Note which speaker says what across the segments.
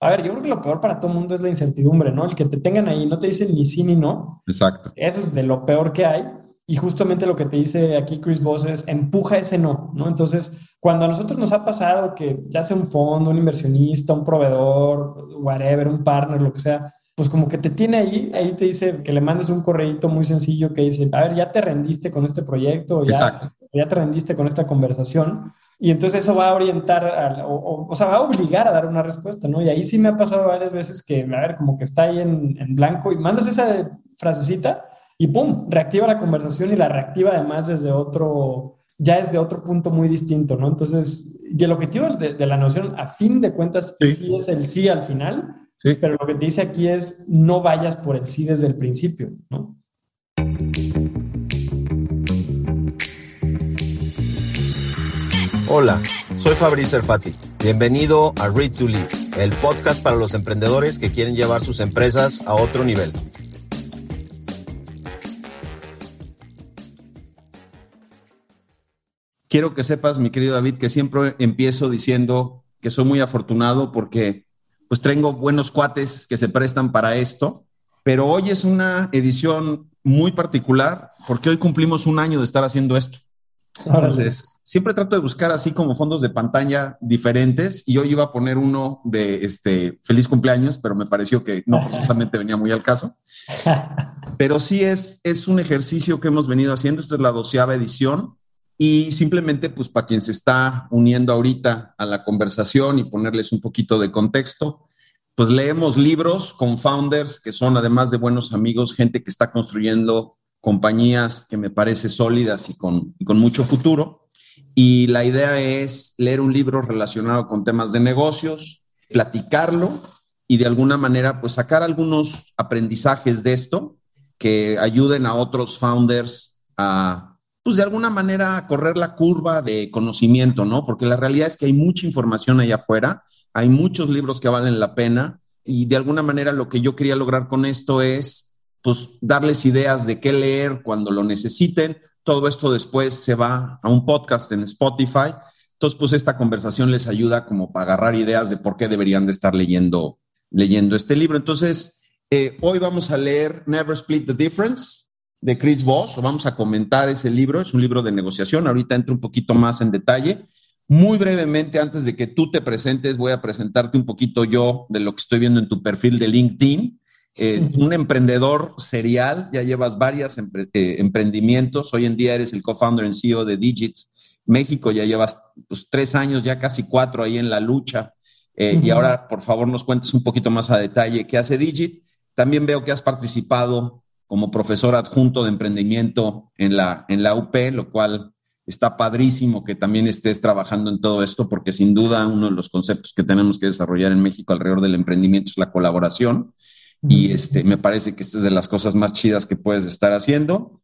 Speaker 1: a ver, yo creo que lo peor para todo el mundo es la incertidumbre, ¿no? El que te tengan ahí, no te dicen ni sí ni no.
Speaker 2: Exacto.
Speaker 1: Eso es de lo peor que hay. Y justamente lo que te dice aquí Chris Voss es empuja ese no, ¿no? Entonces, cuando a nosotros nos ha pasado que ya sea un fondo, un inversionista, un proveedor, whatever, un partner, lo que sea, pues como que te tiene ahí, ahí te dice que le mandes un correíto muy sencillo que dice, a ver, ya te rendiste con este proyecto, ya, ya te rendiste con esta conversación. Y entonces eso va a orientar, o, o, sea, va a obligar a dar una respuesta, ¿no? Y ahí sí me ha pasado varias veces que, a ver, como que está ahí en, en blanco y mandas esa frasecita y ¡pum! Reactiva la conversación y la reactiva además desde otro, ya es de otro punto muy distinto, ¿no? Entonces, y el objetivo de, de la noción, a fin de cuentas, sí es el sí al final, pero lo que te dice aquí es no vayas por el sí desde el principio, ¿no?
Speaker 3: Hola, soy Fabrice Erfati. Bienvenido a Read to Lead, el podcast para los emprendedores que quieren llevar sus empresas a otro nivel.
Speaker 2: Quiero que sepas, mi querido David, que siempre empiezo diciendo que soy muy afortunado porque pues tengo buenos cuates que se prestan para esto, pero hoy es una edición muy particular porque hoy cumplimos un año de estar haciendo esto. Entonces, siempre trato de buscar así como fondos de pantalla diferentes y hoy iba a poner uno de este feliz cumpleaños, pero me pareció que no forzosamente venía muy al caso. Pero sí es, es un ejercicio que hemos venido haciendo. Esta es la doceava edición y simplemente, pues para quien se está uniendo ahorita a la conversación y ponerles un poquito de contexto, pues leemos libros con founders que son además de buenos amigos, gente que está construyendo compañías que me parece sólidas y con, y con mucho futuro. Y la idea es leer un libro relacionado con temas de negocios, platicarlo y de alguna manera pues sacar algunos aprendizajes de esto que ayuden a otros founders a pues de alguna manera correr la curva de conocimiento, ¿no? Porque la realidad es que hay mucha información allá afuera, hay muchos libros que valen la pena y de alguna manera lo que yo quería lograr con esto es, pues, darles ideas de qué leer cuando lo necesiten. Todo esto después se va a un podcast en Spotify. Entonces, pues esta conversación les ayuda como para agarrar ideas de por qué deberían de estar leyendo, leyendo este libro. Entonces, eh, hoy vamos a leer Never Split the Difference de Chris Voss, o vamos a comentar ese libro, es un libro de negociación, ahorita entro un poquito más en detalle. Muy brevemente, antes de que tú te presentes, voy a presentarte un poquito yo de lo que estoy viendo en tu perfil de LinkedIn. Eh, un emprendedor serial, ya llevas varios eh, emprendimientos, hoy en día eres el co-founder y CEO de Digits México, ya llevas pues, tres años, ya casi cuatro ahí en la lucha. Eh, y ahora, por favor, nos cuentes un poquito más a detalle qué hace Digit. También veo que has participado como profesor adjunto de emprendimiento en la, en la UP, lo cual está padrísimo que también estés trabajando en todo esto, porque sin duda uno de los conceptos que tenemos que desarrollar en México alrededor del emprendimiento es la colaboración. Y este, me parece que esta es de las cosas más chidas que puedes estar haciendo.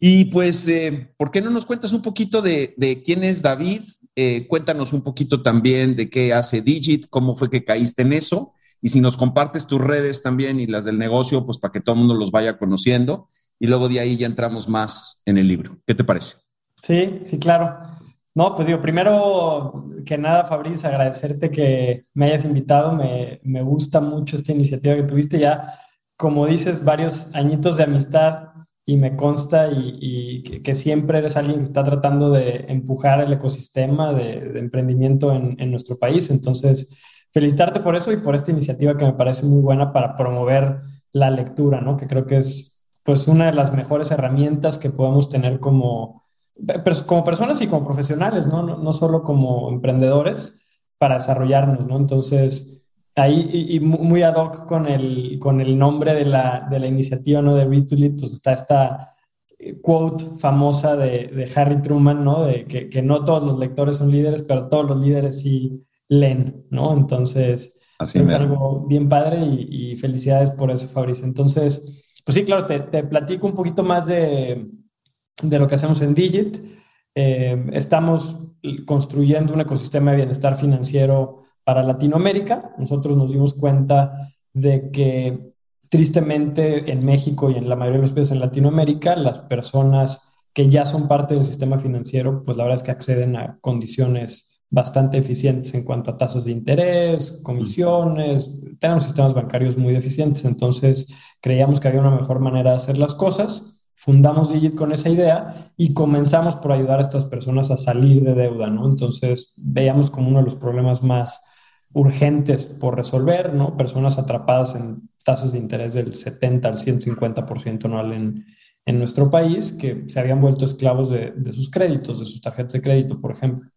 Speaker 2: Y pues, eh, ¿por qué no nos cuentas un poquito de, de quién es David? Eh, cuéntanos un poquito también de qué hace Digit, cómo fue que caíste en eso y si nos compartes tus redes también y las del negocio, pues para que todo el mundo los vaya conociendo. Y luego de ahí ya entramos más en el libro. ¿Qué te parece?
Speaker 1: Sí, sí, claro. No, pues digo, primero que nada, Fabriz, agradecerte que me hayas invitado. Me, me gusta mucho esta iniciativa que tuviste ya, como dices, varios añitos de amistad y me consta y, que, siempre eres alguien que está tratando de empujar el ecosistema de, de emprendimiento en, en, nuestro país. Entonces, felicitarte por eso y por esta iniciativa que me parece muy buena para promover la lectura, ¿no? Que creo que es pues una de las mejores herramientas que podemos tener como, como personas y como profesionales, ¿no? No, no solo como emprendedores para desarrollarnos, ¿no? Entonces, ahí y, y, muy ad hoc con el, con el nombre de la, de la iniciativa, ¿no? De Read to Lead, pues está esta eh, quote famosa de, de Harry Truman, ¿no? De que, que, no todos los lectores son líderes, pero todos los líderes sí leen, ¿no? Entonces,
Speaker 2: Así
Speaker 1: es algo bien padre y, y, felicidades por eso, Fabricio. Entonces, pues sí, claro, te, te platico un poquito más de, de, lo que hacemos en Digit. Eh, estamos construyendo un ecosistema de bienestar financiero para Latinoamérica. Nosotros nos dimos cuenta de que tristemente en México y en la mayoría de los países en Latinoamérica, las personas que ya son parte del sistema financiero, pues la verdad es que acceden a condiciones bastante eficientes en cuanto a tasas de interés, comisiones, tenemos sistemas bancarios muy eficientes, entonces creíamos que había una mejor manera de hacer las cosas, fundamos Digit con esa idea y comenzamos por ayudar a estas personas a salir de deuda, ¿no? Entonces veíamos como uno de los problemas más urgentes por resolver, ¿no? Personas atrapadas en tasas de interés del 70 al 150% anual en, en nuestro país que se habían vuelto esclavos de, de sus créditos, de sus tarjetas de crédito, por ejemplo.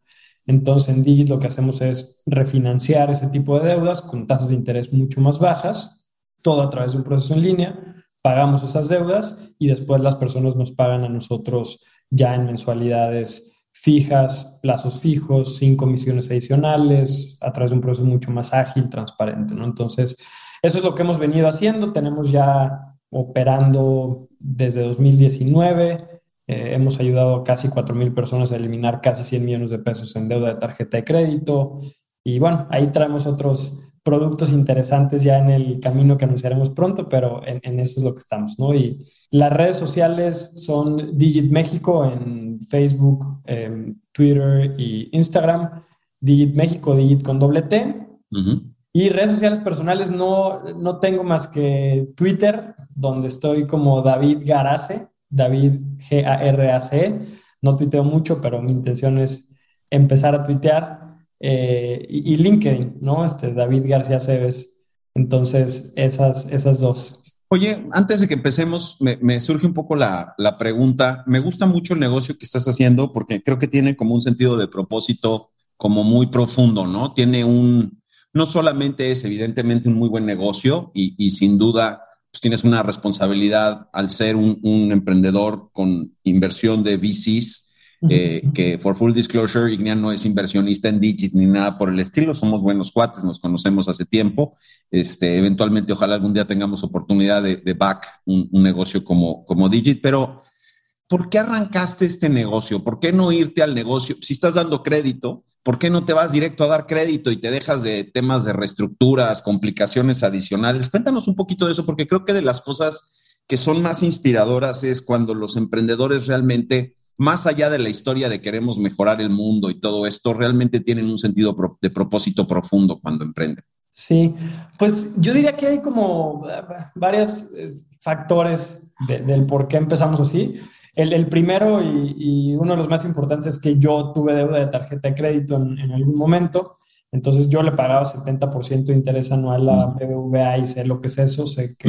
Speaker 1: Entonces, en Digit lo que hacemos es refinanciar ese tipo de deudas con tasas de interés mucho más bajas, todo a través de un proceso en línea, pagamos esas deudas y después las personas nos pagan a nosotros ya en mensualidades fijas, plazos fijos, sin comisiones adicionales, a través de un proceso mucho más ágil, transparente, ¿no? Entonces, eso es lo que hemos venido haciendo, tenemos ya operando desde 2019, eh, hemos ayudado a casi 4.000 personas a eliminar casi 100 millones de pesos en deuda de tarjeta de crédito. Y bueno, ahí traemos otros productos interesantes ya en el camino que anunciaremos pronto, pero en, eso es lo que estamos, ¿no? Y las redes sociales son Digit México en Facebook, em, Twitter y Instagram. Digit México, Digit con doble T. Y redes sociales personales no, no tengo más que Twitter, donde estoy como David Garace. David G-A-R-A-C. No tuiteo mucho, pero mi intención es empezar a tuitear. Eh, y, LinkedIn, ¿no? Este, David García Cebes. Entonces, esas, esas dos.
Speaker 2: Oye, antes de que empecemos, me, surge un poco la, la, pregunta. Me gusta mucho el negocio que estás haciendo porque creo que tiene como un sentido de propósito como muy profundo, ¿no? Tiene un, no solamente es evidentemente un muy buen negocio y, y sin duda pues tienes una responsabilidad al ser un, emprendedor con inversión de VCs, eh, que for full disclosure, Ignian no es inversionista en Digit ni nada por el estilo, somos buenos cuates, nos conocemos hace tiempo, este, eventualmente ojalá algún día tengamos oportunidad de, back un, un, negocio como, como Digit, pero ¿por qué arrancaste este negocio? ¿Por qué no irte al negocio? Si estás dando crédito, ¿por qué no te vas directo a dar crédito y te dejas de temas de reestructuras, complicaciones adicionales? Cuéntanos un poquito de eso, porque creo que de las cosas que son más inspiradoras es cuando los emprendedores realmente, más allá de la historia de queremos mejorar el mundo y todo esto, realmente tienen un sentido de propósito profundo cuando emprenden.
Speaker 1: Sí, pues yo diría que hay como eh, varios eh, factores del por qué empezamos así. El, primero y, uno de los más importantes es que yo tuve deuda de tarjeta de crédito en, algún momento, entonces yo le pagaba 70% de interés anual a BBVA y sé lo que es eso, sé que...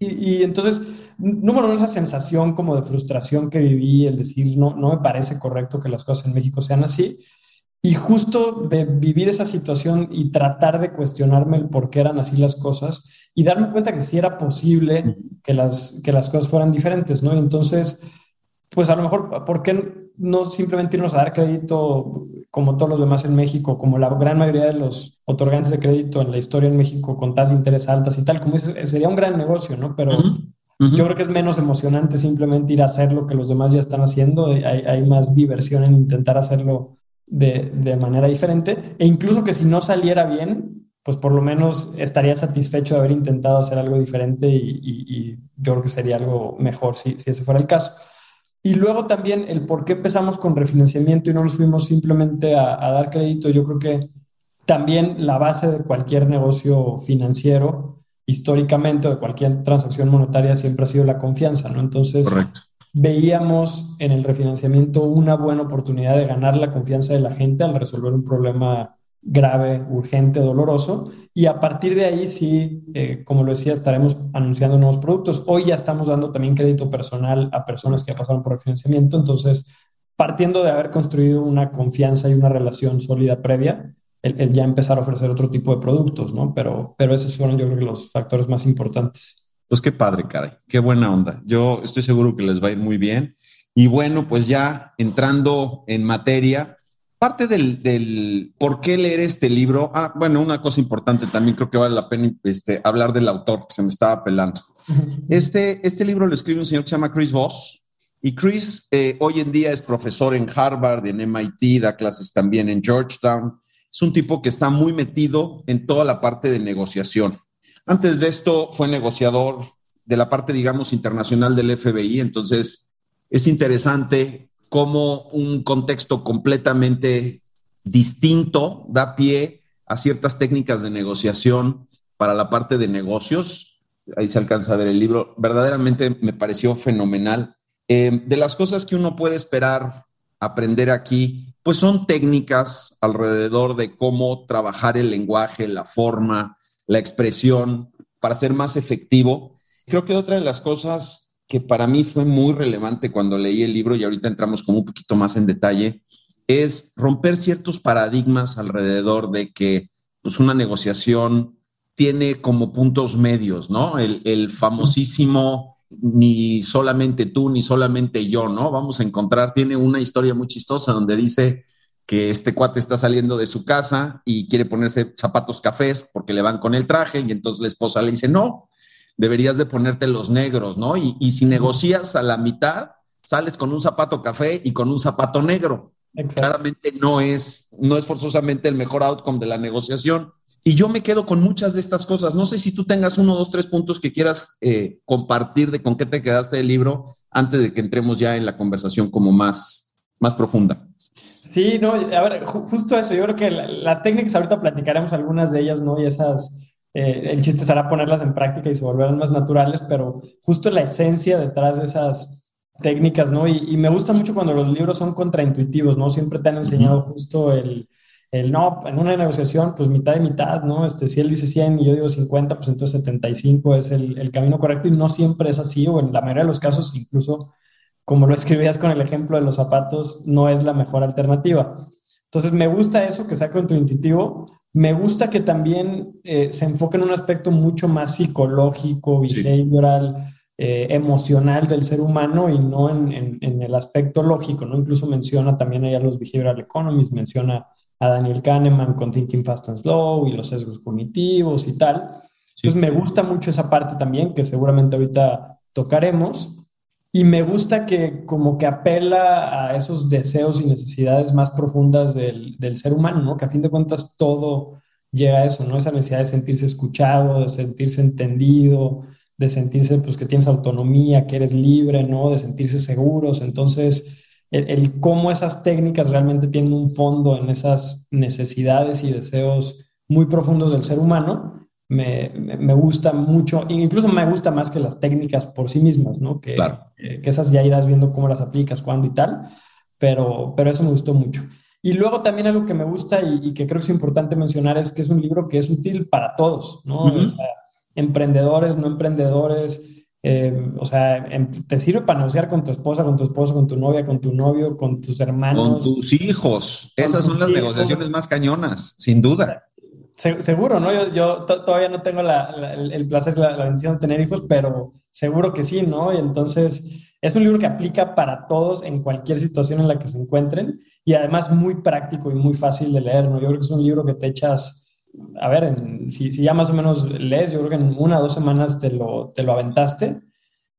Speaker 1: y, entonces, número uno, esa sensación como de frustración que viví, el decir, no, no me parece correcto que las cosas en México sean así. Y justo de vivir esa situación y tratar de cuestionarme el por qué eran así las cosas y darme cuenta que sí era posible que las, que las cosas fueran diferentes, ¿no? entonces pues a lo mejor, ¿por qué no simplemente irnos a dar crédito como todos los demás en México, como la gran mayoría de los otorgantes de crédito en la historia en México con tasas de interés altas y tal? Como sería un gran negocio, ¿no? Pero yo creo que es menos emocionante simplemente ir a hacer lo que los demás ya están haciendo. Hay, hay más diversión en intentar hacerlo de, de manera diferente. E incluso que si no saliera bien, pues por lo menos estaría satisfecho de haber intentado hacer algo diferente y, y, yo creo que sería algo mejor si, si ese fuera el caso. Y luego también el por qué empezamos con refinanciamiento y no nos fuimos simplemente a, dar crédito. Yo creo que también la base de cualquier negocio financiero, históricamente, de cualquier transacción monetaria, siempre ha sido la confianza, ¿no? Entonces, veíamos en el refinanciamiento una buena oportunidad de ganar la confianza de la gente al resolver un problema grave, urgente, doloroso. Y a partir de ahí sí, eh, como lo decía, estaremos anunciando nuevos productos. Hoy ya estamos dando también crédito personal a personas que ya pasaron por el financiamiento. Entonces, partiendo de haber construido una confianza y una relación sólida previa, el, ya empezar a ofrecer otro tipo de productos, ¿no? Pero, pero esos fueron yo creo que los factores más importantes.
Speaker 2: Pues qué padre, caray, qué buena onda. Yo estoy seguro que les va a ir muy bien. Y bueno, pues ya entrando en materia, parte del, por qué leer este libro, ah, bueno, una cosa importante también creo que vale la pena este, hablar del autor, que se me estaba pelando. Este, este libro lo escribe un señor que se llama Chris Voss, y Chris eh, hoy en día es profesor en Harvard, en MIT, da clases también en Georgetown. Es un tipo que está muy metido en toda la parte de negociación. Antes de esto fue negociador de la parte, digamos, internacional del FBI, entonces es interesante como un contexto completamente distinto, da pie a ciertas técnicas de negociación para la parte de negocios. Ahí se alcanza a ver el libro. Verdaderamente me pareció fenomenal. Eh, de las cosas que uno puede esperar aprender aquí, pues son técnicas alrededor de cómo trabajar el lenguaje, la forma, la expresión para ser más efectivo. Creo que otra de las cosas que para mí fue muy relevante cuando leí el libro, y ahorita entramos como un poquito más en detalle, es romper ciertos paradigmas alrededor de que pues, una negociación tiene como puntos medios, ¿no? El, el famosísimo ni solamente tú, ni solamente yo, ¿no? Vamos a encontrar, tiene una historia muy chistosa donde dice que este cuate está saliendo de su casa y quiere ponerse zapatos cafés porque le van con el traje y entonces la esposa le dice, no, deberías de ponerte los negros, ¿no? Y, y si negocias a la mitad, sales con un zapato café y con un zapato negro. Claramente no es, no es forzosamente el mejor outcome de la negociación. Y yo me quedo con muchas de estas cosas. No sé si tú tengas uno, dos, tres puntos que quieras eh, compartir de con qué te quedaste del libro antes de que entremos ya en la conversación como más, más profunda.
Speaker 1: Sí, no, a ver, justo eso. Yo creo que las técnicas ahorita platicaremos algunas de ellas, ¿no? Y esas, eh, el chiste será ponerlas en práctica y se volverán más naturales, pero justo la esencia detrás de esas técnicas, ¿no? Y, me gusta mucho cuando los libros son contraintuitivos, ¿no? Siempre te han enseñado justo el, el, no, en una negociación, pues mitad y mitad, ¿no? Este, si él dice 100 y yo digo 50, pues entonces 75 es el, el camino correcto y no siempre es así, o en la mayoría de los casos, incluso como lo escribías con el ejemplo de los zapatos, no es la mejor alternativa. Entonces, me gusta eso que sea contraintuitivo. Me gusta que también eh, se enfoque en un aspecto mucho más psicológico, behavioral, eh, emocional del ser humano y no en, el aspecto lógico, ¿no? Incluso menciona también a los behavioral economists, menciona a Daniel Kahneman con Thinking Fast and Slow y los sesgos cognitivos y tal. Entonces me gusta mucho esa parte también, que seguramente ahorita tocaremos. Y me gusta que como que apela a esos deseos y necesidades más profundas del, del ser humano, ¿no? Que a fin de cuentas todo llega a eso, ¿no? Esa necesidad de sentirse escuchado, de sentirse entendido, de sentirse pues que tienes autonomía, que eres libre, ¿no? De sentirse seguros. Entonces, el, cómo esas técnicas realmente tienen un fondo en esas necesidades y deseos muy profundos del ser humano, me, me, gusta mucho, incluso me gusta más que las técnicas por sí mismas, ¿no? Que, que, esas ya irás viendo cómo las aplicas, cuándo y tal, pero, pero eso me gustó mucho. Y luego también algo que me gusta y, que creo que es importante mencionar es que es un libro que es útil para todos, ¿no? o sea, emprendedores, no emprendedores. Eh, o sea, em, te sirve para negociar con tu esposa, con tu esposo, con tu novia, con tu novio, con tus hermanos.
Speaker 2: Con tus hijos. Esas son las negociaciones más cañonas, sin duda.
Speaker 1: seguro, ¿no? Yo, yo todavía no tengo el, placer, la, la bendición de tener hijos, pero seguro que sí, ¿no? Y entonces es un libro que aplica para todos en cualquier situación en la que se encuentren y además muy práctico y muy fácil de leer, ¿no? Yo creo que es un libro que te echas a ver, si, ya más o menos lees, yo creo que en una o dos semanas te lo, te lo aventaste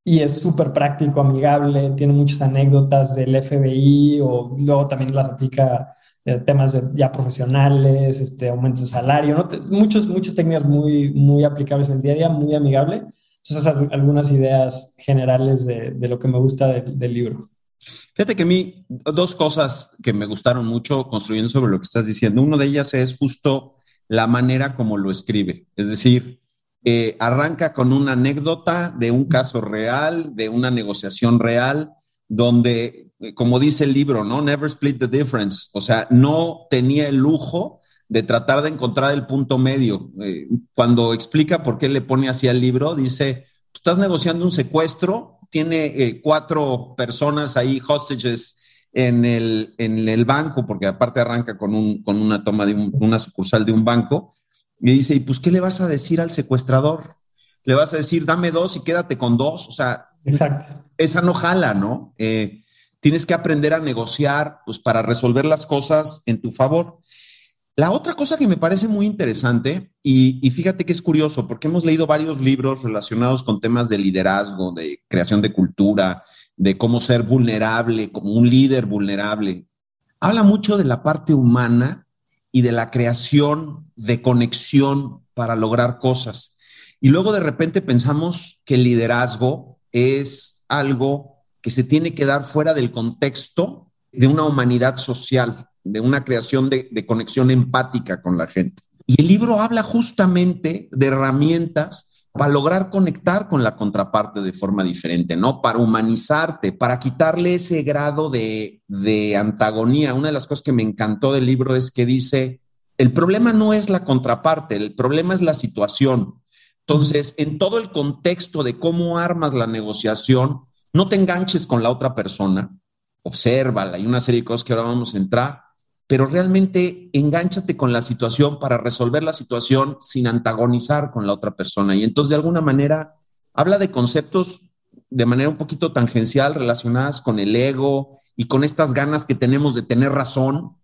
Speaker 1: y es súper práctico, amigable, tiene muchas anécdotas del FBI o luego también las aplica eh, temas de, ya profesionales, este, aumentos de salario, ¿no? muchos, muchas técnicas muy, muy aplicables en el día a día, muy amigable. Entonces, algunas ideas generales de, de lo que me gusta del libro.
Speaker 2: Fíjate que a mí, dos cosas que me gustaron mucho construyendo sobre lo que estás diciendo. Una de ellas es justo la manera como lo escribe. Es decir, eh, arranca con una anécdota de un caso real, de una negociación real, donde, eh, como dice el libro, ¿no? Never split the difference. O sea, no tenía el lujo de tratar de encontrar el punto medio. Eh, cuando explica por qué le pone así al libro, dice, estás negociando un secuestro, tiene cuatro personas ahí, hostages, en el, en el banco, porque aparte arranca con, un, con una toma de una sucursal de un banco, y dice, ¿y pues qué le vas a decir al secuestrador? Le vas a decir, dame dos y quédate con dos. O sea, esa no jala, ¿no? Eh, tienes que aprender a negociar, pues para resolver las cosas en tu favor. La otra cosa que me parece muy interesante, y, y, fíjate que es curioso, porque hemos leído varios libros relacionados con temas de liderazgo, de creación de cultura, de cómo ser vulnerable, como un líder vulnerable. Habla mucho de la parte humana y de la creación de conexión para lograr cosas. Y luego de repente pensamos que el liderazgo es algo que se tiene que dar fuera del contexto de una humanidad social. de una creación de, conexión empática con la gente. Y el libro habla justamente de herramientas para lograr conectar con la contraparte de forma diferente, ¿no? Para humanizarte, para quitarle ese grado de, de, antagonía. Una de las cosas que me encantó del libro es que dice, el problema no es la contraparte, el problema es la situación. Entonces, en todo el contexto de cómo armas la negociación, no te enganches con la otra persona, obsérvala, hay una serie de cosas que ahora vamos a entrar, pero realmente engánchate con la situación para resolver la situación sin antagonizar con la otra persona. Y entonces, de alguna manera, habla de conceptos de manera un poquito tangencial relacionadas con el ego y con estas ganas que tenemos de tener razón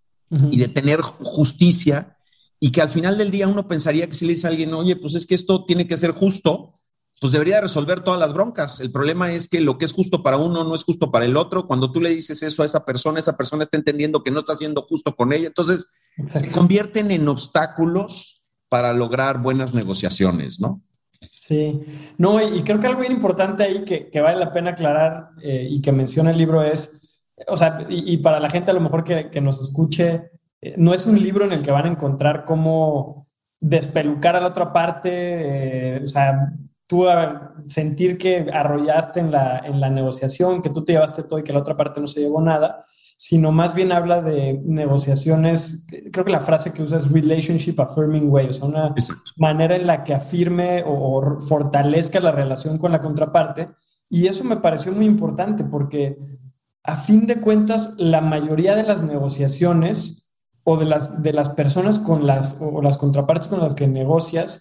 Speaker 2: y de tener justicia y que al final del día uno pensaría que si le dice a alguien, oye, pues es que esto tiene que ser justo, pues debería resolver todas las broncas. El problema es que lo que es justo para uno no es justo para el otro. Cuando tú le dices eso a esa persona, esa persona está entendiendo que no está siendo justo con ella. Entonces, se convierten en obstáculos para lograr buenas negociaciones, ¿no?
Speaker 1: Sí, no, y, creo que algo bien importante ahí que, vale la pena aclarar eh, y que menciona el libro es, o sea, y, para la gente a lo mejor que, que nos escuche, eh, no es un libro en el que van a encontrar cómo despelucar a la otra parte, eh, o sea, tú a sentir que arrollaste en la, en la negociación, que tú te llevaste todo y que la otra parte no se llevó nada, sino más bien habla de negociaciones, creo que la frase que usa es relationship affirming way, o sea, una manera en la que afirme o, o fortalezca la relación con la contraparte. Y eso me pareció muy importante porque a fin de cuentas, la mayoría de las negociaciones o de las, de las personas con las, o las contrapartes con las que negocias,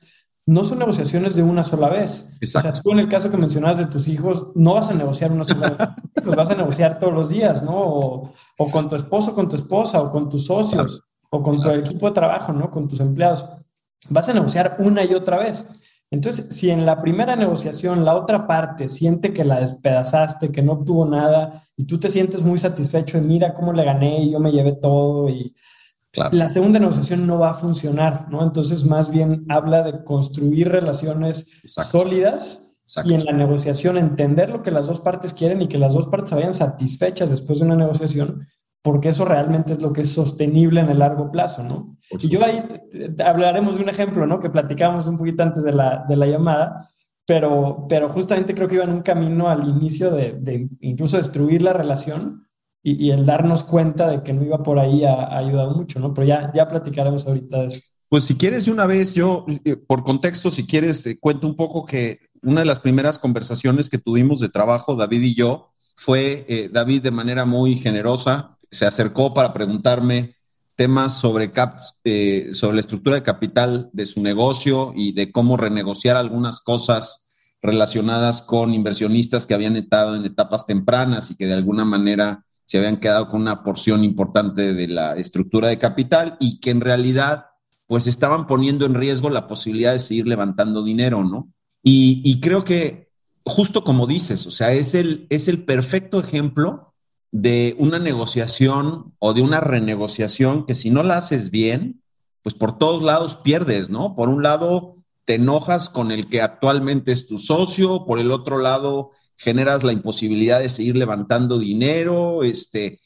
Speaker 1: no son negociaciones de una sola vez. O sea, tú en el caso que mencionabas de tus hijos, no vas a negociar una sola vez, los vas a negociar todos los días, ¿no? O, o, con tu esposo, con tu esposa, o con tus socios, o con tu equipo de trabajo, ¿no? Con tus empleados. Vas a negociar una y otra vez. Entonces, si en la primera negociación la otra parte siente que la despedazaste, que no obtuvo nada, y tú te sientes muy satisfecho y mira cómo le gané y yo me llevé todo y la segunda negociación no va a funcionar, ¿no? Entonces, más bien habla de construir relaciones sólidas y en la negociación entender lo que las dos partes quieren y que las dos partes se vayan satisfechas después de una negociación, porque eso realmente es lo que es sostenible en el largo plazo, ¿no? Y yo ahí hablaremos de un ejemplo, ¿no? Que platicamos un poquito antes de la, de la llamada, pero, pero justamente creo que iba en un camino al inicio de, de incluso destruir la relación y, el darnos cuenta de que no iba por ahí ha, ayudado mucho, ¿no? Pero ya, ya platicaremos ahorita de eso.
Speaker 2: Pues si quieres de una vez, yo, eh, por contexto, si quieres, cuento un poco que una de las primeras conversaciones que tuvimos de trabajo, David y yo, fue eh, David de manera muy generosa, se acercó para preguntarme temas sobre, cap, eh, sobre la estructura de capital de su negocio y de cómo renegociar algunas cosas relacionadas con inversionistas que habían estado en etapas tempranas y que de alguna manera se habían quedado con una porción importante de la estructura de capital y que en realidad pues estaban poniendo en riesgo la posibilidad de seguir levantando dinero, ¿no? Y, creo que justo como dices, o sea, es el, es el perfecto ejemplo de una negociación o de una renegociación que si no la haces bien, pues por todos lados pierdes, ¿no? Por un lado, te enojas con el que actualmente es tu socio, por el otro lado, generas la imposibilidad de seguir levantando dinero, este,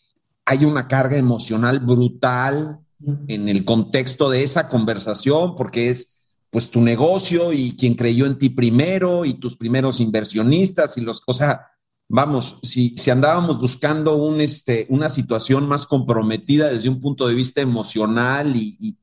Speaker 2: hay una carga emocional brutal en el contexto de esa conversación, porque es pues tu negocio y quien creyó en ti primero y tus primeros inversionistas y los cosas. Vamos, si, si andábamos buscando un, este, una situación más comprometida desde un punto de vista emocional y,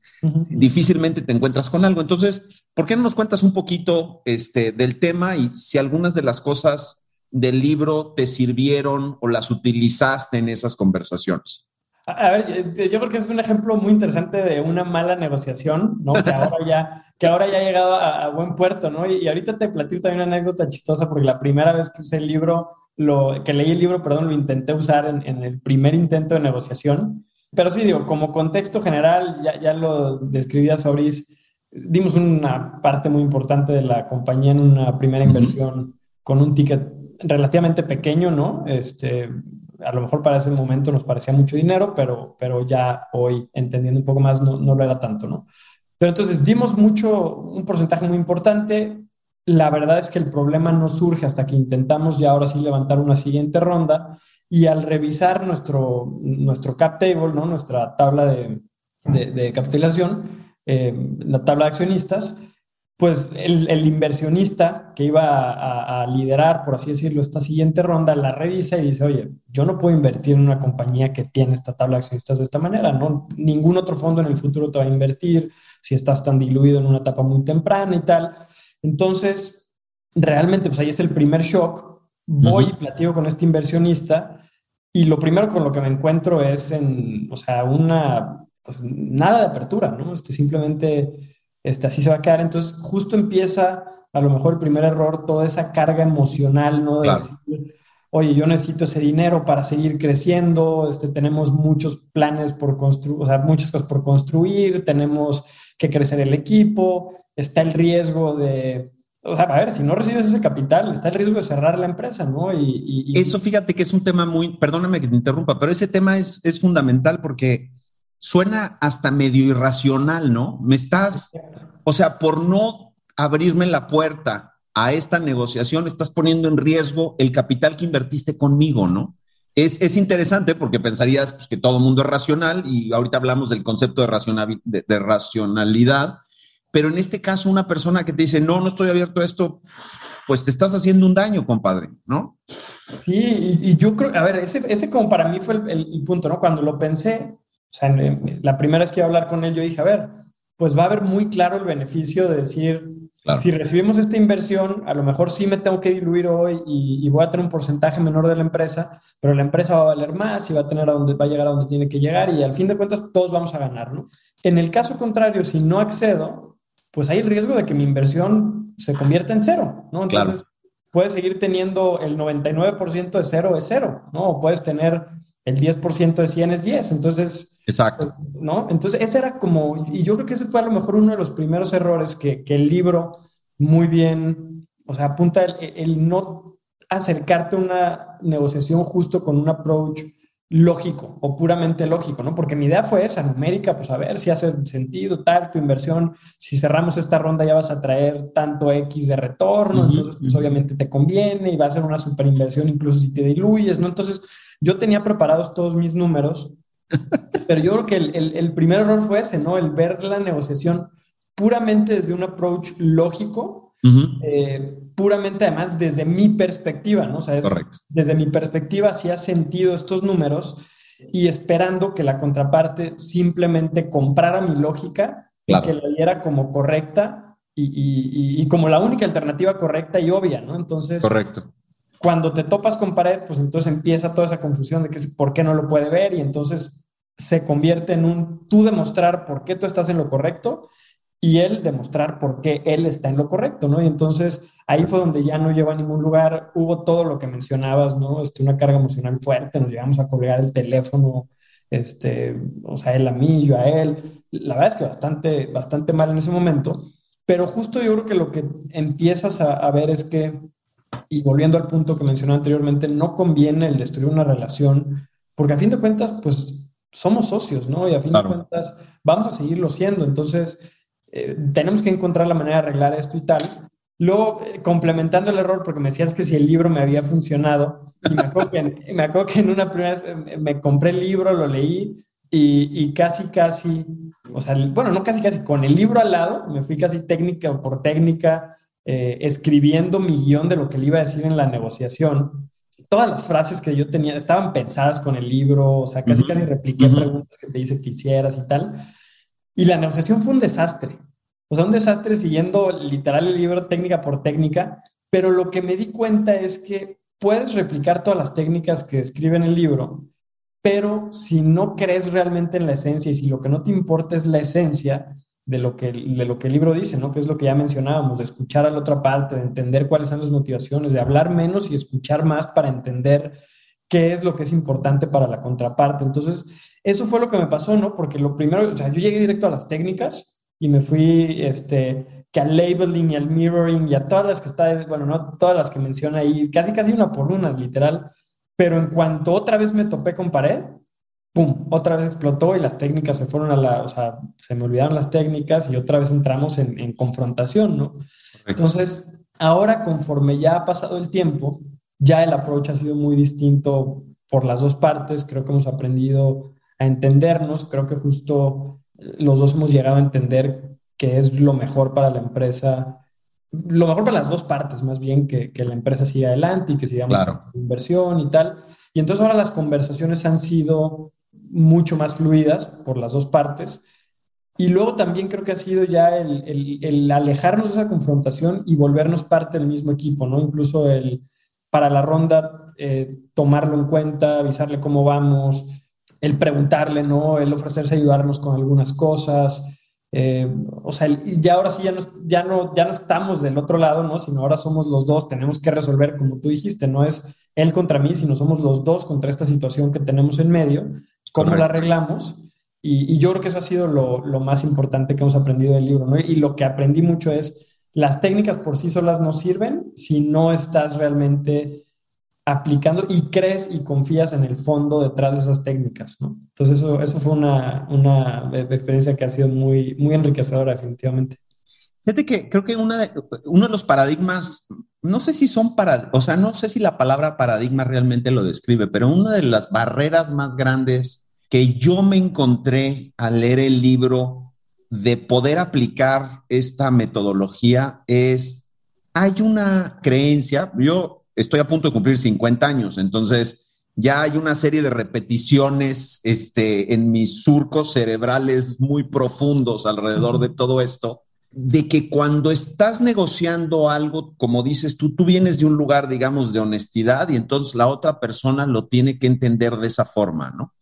Speaker 2: difícilmente te encuentras con algo. Entonces, ¿por qué no nos cuentas un poquito este, del tema y si algunas de las cosas del libro te sirvieron o las utilizaste en esas conversaciones?
Speaker 1: A ver, yo creo que es un ejemplo muy interesante de una mala negociación, ¿no? Que ahora ya, que ahora ya ha llegado a, buen puerto, ¿no? Y, ahorita te platico también una anécdota chistosa, porque la primera vez que usé el libro, lo, que leí el libro, perdón, lo intenté usar en, en el primer intento de negociación. Pero sí, digo, como contexto general, ya, ya lo describías, Fabriz, dimos una parte muy importante de la compañía en una primera inversión con un ticket relativamente pequeño, ¿no? Este, a lo mejor para ese momento nos parecía mucho dinero, pero, pero ya hoy, entendiendo un poco más, no, no lo era tanto, ¿no? Pero entonces dimos mucho, un porcentaje muy importante. La verdad es que el problema no surge hasta que intentamos ya ahora sí levantar una siguiente ronda y al revisar nuestro, nuestro cap table, ¿no? nuestra tabla de, de, capitalización, eh, la tabla de accionistas, pues el, el inversionista que iba a, a, liderar, por así decirlo, esta siguiente ronda, la revisa y dice, oye, yo no puedo invertir en una compañía que tiene esta tabla de accionistas de esta manera, ¿no? Ningún otro fondo en el futuro te va a invertir si estás tan diluido en una etapa muy temprana y tal. Entonces, realmente, pues ahí es el primer shock. Voy y platico con este inversionista y lo primero con lo que me encuentro es en, o sea, una, pues nada de apertura, ¿no? Este, simplemente, este, así se va a quedar. Entonces, justo empieza, a lo mejor el primer error, toda esa carga emocional, ¿no? De decir, oye, yo necesito ese dinero para seguir creciendo, este, tenemos muchos planes por construir, o sea, muchas cosas por construir, tenemos que crecer el equipo, está el riesgo de, o sea, a ver, si no recibes ese capital, está el riesgo de cerrar la empresa, ¿no? Y,
Speaker 2: Eso fíjate que es un tema muy, perdóname que te interrumpa, pero ese tema es, es fundamental porque suena hasta medio irracional, ¿no? Me estás, o sea, por no abrirme la puerta a esta negociación, estás poniendo en riesgo el capital que invertiste conmigo, ¿no? Es, es interesante porque pensarías pues, que todo mundo es racional y ahorita hablamos del concepto de, de racionalidad pero en este caso, una persona que te dice, no, no estoy abierto a esto, pues te estás haciendo un daño, compadre, ¿no?
Speaker 1: Sí, y, yo creo, a ver, ese, ese como para mí fue el, punto, ¿no? Cuando lo pensé, o sea, la primera vez que iba a hablar con él, yo dije, a ver, pues va a haber muy claro el beneficio de decir, si recibimos esta inversión, a lo mejor sí me tengo que diluir hoy y, voy a tener un porcentaje menor de la empresa, pero la empresa va a valer más y va a tener a donde va a llegar a donde tiene que llegar y al fin de cuentas todos vamos a ganar, ¿no? En el caso contrario, si no accedo, pues hay el riesgo de que mi inversión se convierta en cero, ¿no? Entonces, puedes seguir teniendo el 99% de cero es cero, ¿no? O puedes tener el 10% de 100 es 10. Entonces,
Speaker 2: exacto.
Speaker 1: ¿No? Entonces, ese era como, y yo creo que ese fue a lo mejor uno de los primeros errores que, que el libro muy bien, o sea, apunta el, el no acercarte a una negociación justo con un approach lógico o puramente lógico, ¿no? Porque mi idea fue esa, numérica, pues a ver si hace sentido, tal, tu inversión, si cerramos esta ronda ya vas a traer tanto X de retorno, entonces pues obviamente te conviene y va a ser una super inversión incluso si te diluyes, ¿no? Entonces yo tenía preparados todos mis números, pero yo creo que el, el primer error fue ese, ¿no? El ver la negociación puramente desde un approach lógico eh, puramente además desde mi perspectiva, ¿no? O sea, desde mi perspectiva hacía sentido estos números y esperando que la contraparte simplemente comprara mi lógica y que la diera como correcta y, y, como la única alternativa correcta y obvia, ¿no? Entonces,
Speaker 2: correcto.
Speaker 1: Cuando te topas con pared, pues entonces empieza toda esa confusión de que por qué no lo puede ver y entonces se convierte en un tú demostrar por qué tú estás en lo correcto y él demostrar por qué él está en lo correcto, ¿no? Y entonces ahí fue donde ya no lleva a ningún lugar, hubo todo lo que mencionabas, ¿no? Este, una carga emocional fuerte, nos llegamos a colgar el teléfono, este, o sea, él a mí, yo a él, la verdad es que bastante, bastante mal en ese momento, pero justo yo creo que lo que empiezas a, a ver es que, y volviendo al punto que mencioné anteriormente, no conviene el destruir una relación, porque a fin de cuentas, pues somos socios, ¿no? Y a fin de cuentas vamos a seguirlo siendo, entonces eh, tenemos que encontrar la manera de arreglar esto y tal. Luego, eh, complementando el error, porque me decías que si el libro me había funcionado, y me acuerdo que, en, una primera vez me compré el libro, lo leí y, casi, casi, o sea, bueno, no casi, casi, con el libro al lado, me fui casi técnica por técnica, eh, escribiendo mi guion de lo que le iba a decir en la negociación. Todas las frases que yo tenía estaban pensadas con el libro, o sea, casi, casi repliqué preguntas que te hice que hicieras y tal. Y la negociación fue un desastre. O sea, un desastre siguiendo literal el libro técnica por técnica, pero lo que me di cuenta es que puedes replicar todas las técnicas que describe en el libro, pero si no crees realmente en la esencia y si lo que no te importa es la esencia de lo que, de lo que el libro dice, ¿no? Que es lo que ya mencionábamos, de escuchar a la otra parte, de entender cuáles son las motivaciones, de hablar menos y escuchar más para entender qué es lo que es importante para la contraparte. Entonces, eso fue lo que me pasó, ¿no? Porque lo primero, o sea, yo llegué directo a las técnicas y me fui, este, que al labeling y al mirroring y a todas las que está, bueno, no todas las que menciona ahí, casi casi una por una, literal. Pero en cuanto otra vez me topé con pared, ¡pum! Otra vez explotó y las técnicas se fueron a la, o sea, se me olvidaron las técnicas y otra vez entramos en, en confrontación, ¿no? Entonces, ahora conforme ya ha pasado el tiempo, ya el approach ha sido muy distinto por las dos partes, creo que hemos aprendido a entendernos, creo que justo los dos hemos llegado a entender que es lo mejor para la empresa, lo mejor para las dos partes, más bien que, que la empresa siga adelante y que sigamos
Speaker 2: claro.
Speaker 1: con inversión y tal. Y entonces ahora las conversaciones han sido mucho más fluidas por las dos partes. Y luego también creo que ha sido ya el, el, el, alejarnos de esa confrontación y volvernos parte del mismo equipo, ¿no? Incluso el, para la ronda, eh, tomarlo en cuenta, avisarle cómo vamos, el preguntarle, ¿no? El ofrecerse ayudarnos con algunas cosas. Eh, o sea, ya ahora sí ya no, ya, no, ya no estamos del otro lado, ¿no? Sino ahora somos los dos, tenemos que resolver, como tú dijiste, no es él contra mí, sino somos los dos contra esta situación que tenemos en medio, cómo Correcto. la arreglamos. Y, y, yo creo que eso ha sido lo, lo, más importante que hemos aprendido del libro, ¿no? Y lo que aprendí mucho es, las técnicas por sí solas no sirven si no estás realmente aplicando y crees y confías en el fondo detrás de esas técnicas, ¿no? Entonces eso, eso fue una, una experiencia que ha sido muy, muy enriquecedora definitivamente.
Speaker 2: Fíjate que creo que una de, uno de los paradigmas, no sé si son para, o sea, no sé si la palabra paradigma realmente lo describe, pero una de las barreras más grandes que yo me encontré al leer el libro de poder aplicar esta metodología es, hay una creencia, yo estoy a punto de cumplir 50 años, entonces ya hay una serie de repeticiones este, en mis surcos cerebrales muy profundos alrededor de todo esto, de que cuando estás negociando algo, como dices tú, tú vienes de un lugar, digamos, de honestidad y entonces la otra persona lo tiene que entender de esa forma, ¿no?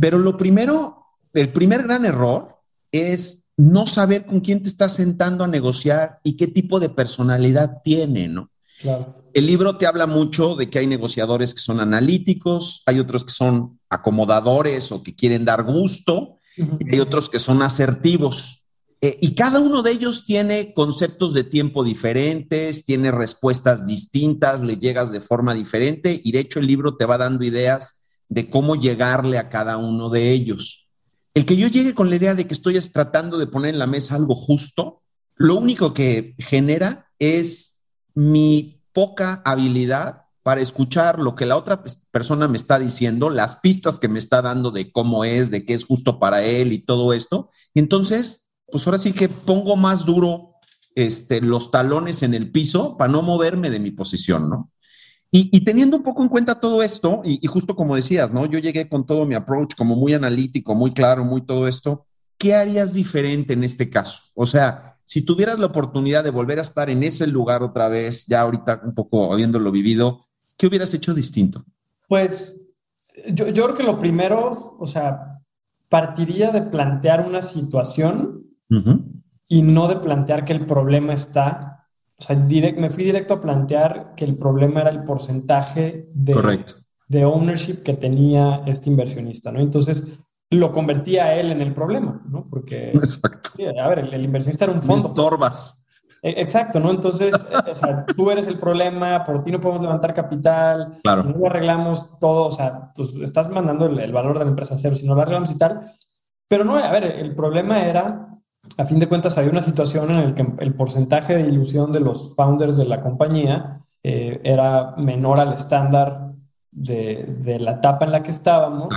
Speaker 2: Pero lo primero, el primer gran error es no saber con quién te estás sentando a negociar y qué tipo de personalidad tiene, ¿no?
Speaker 1: Claro.
Speaker 2: El libro te habla mucho de que hay negociadores que son analíticos, hay otros que son acomodadores o que quieren dar gusto, uh -huh. y hay otros que son asertivos. Eh, y cada uno de ellos tiene conceptos de tiempo diferentes, tiene respuestas distintas, le llegas de forma diferente y de hecho el libro te va dando ideas de cómo llegarle a cada uno de ellos. El que yo llegue con la idea de que estoy tratando de poner en la mesa algo justo, lo único que genera es mi poca habilidad para escuchar lo que la otra persona me está diciendo, las pistas que me está dando de cómo es, de qué es justo para él y todo esto. Entonces pues ahora sí que pongo más duro este, los talones en el piso para no moverme de mi posición, ¿no? Y, teniendo un poco en cuenta todo esto, y, y, justo como decías, ¿no? Yo llegué con todo mi approach como muy analítico, muy claro, muy todo esto. ¿Qué harías diferente en este caso? O sea, si tuvieras la oportunidad de volver a estar en ese lugar otra vez, ya ahorita un poco habiéndolo vivido, ¿qué hubieras hecho distinto?
Speaker 1: Pues yo, yo creo que lo primero, o sea, partiría de plantear una situación Uh -huh. Y no de plantear que el problema está, o sea, direct, me fui directo a plantear que el problema era el porcentaje de,
Speaker 2: Correcto.
Speaker 1: de ownership que tenía este inversionista, ¿no? Entonces lo convertía a él en el problema, ¿no? Porque,
Speaker 2: Exacto.
Speaker 1: Sí, a ver, el, el, inversionista era un fondo.
Speaker 2: Me estorbas.
Speaker 1: Exacto, ¿no? Entonces, o sea, tú eres el problema, por ti no podemos levantar capital,
Speaker 2: claro.
Speaker 1: si no lo arreglamos todo, o sea, pues estás mandando el, el valor de la empresa a cero, si no lo arreglamos y tal. Pero no, a ver, el problema era a fin de cuentas había una situación en la que el porcentaje de ilusión de los founders de la compañía eh, era menor al estándar de, de, la etapa en la que estábamos.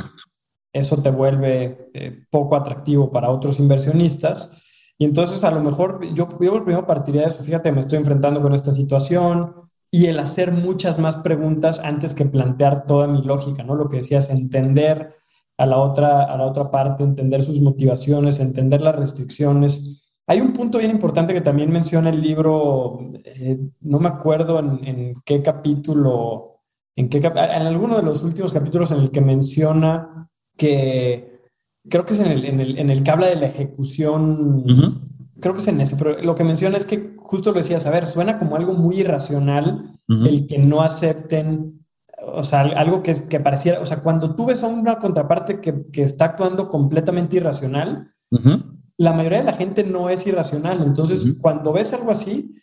Speaker 1: Eso te vuelve eh, poco atractivo para otros inversionistas. Y entonces a lo mejor yo, yo primero partiría de eso, fíjate, me estoy enfrentando con esta situación y el hacer muchas más preguntas antes que plantear toda mi lógica, ¿no? Lo que decías, entender a la otra, a la otra parte, entender sus motivaciones, entender las restricciones. Hay un punto bien importante que también menciona el libro, eh, no me acuerdo en, en, qué capítulo, en, qué cap en alguno de los últimos capítulos en el que menciona que, creo que es en el, en el, en el que habla de la ejecución, uh -huh. creo que es en ese, pero lo que menciona es que justo lo decías, a ver, suena como algo muy irracional uh -huh. el que no acepten o sea, algo que, que pareciera, o sea, cuando tú ves a una contraparte que, que está actuando completamente irracional, uh -huh. la mayoría de la gente no es irracional. Entonces, uh -huh. cuando ves algo así,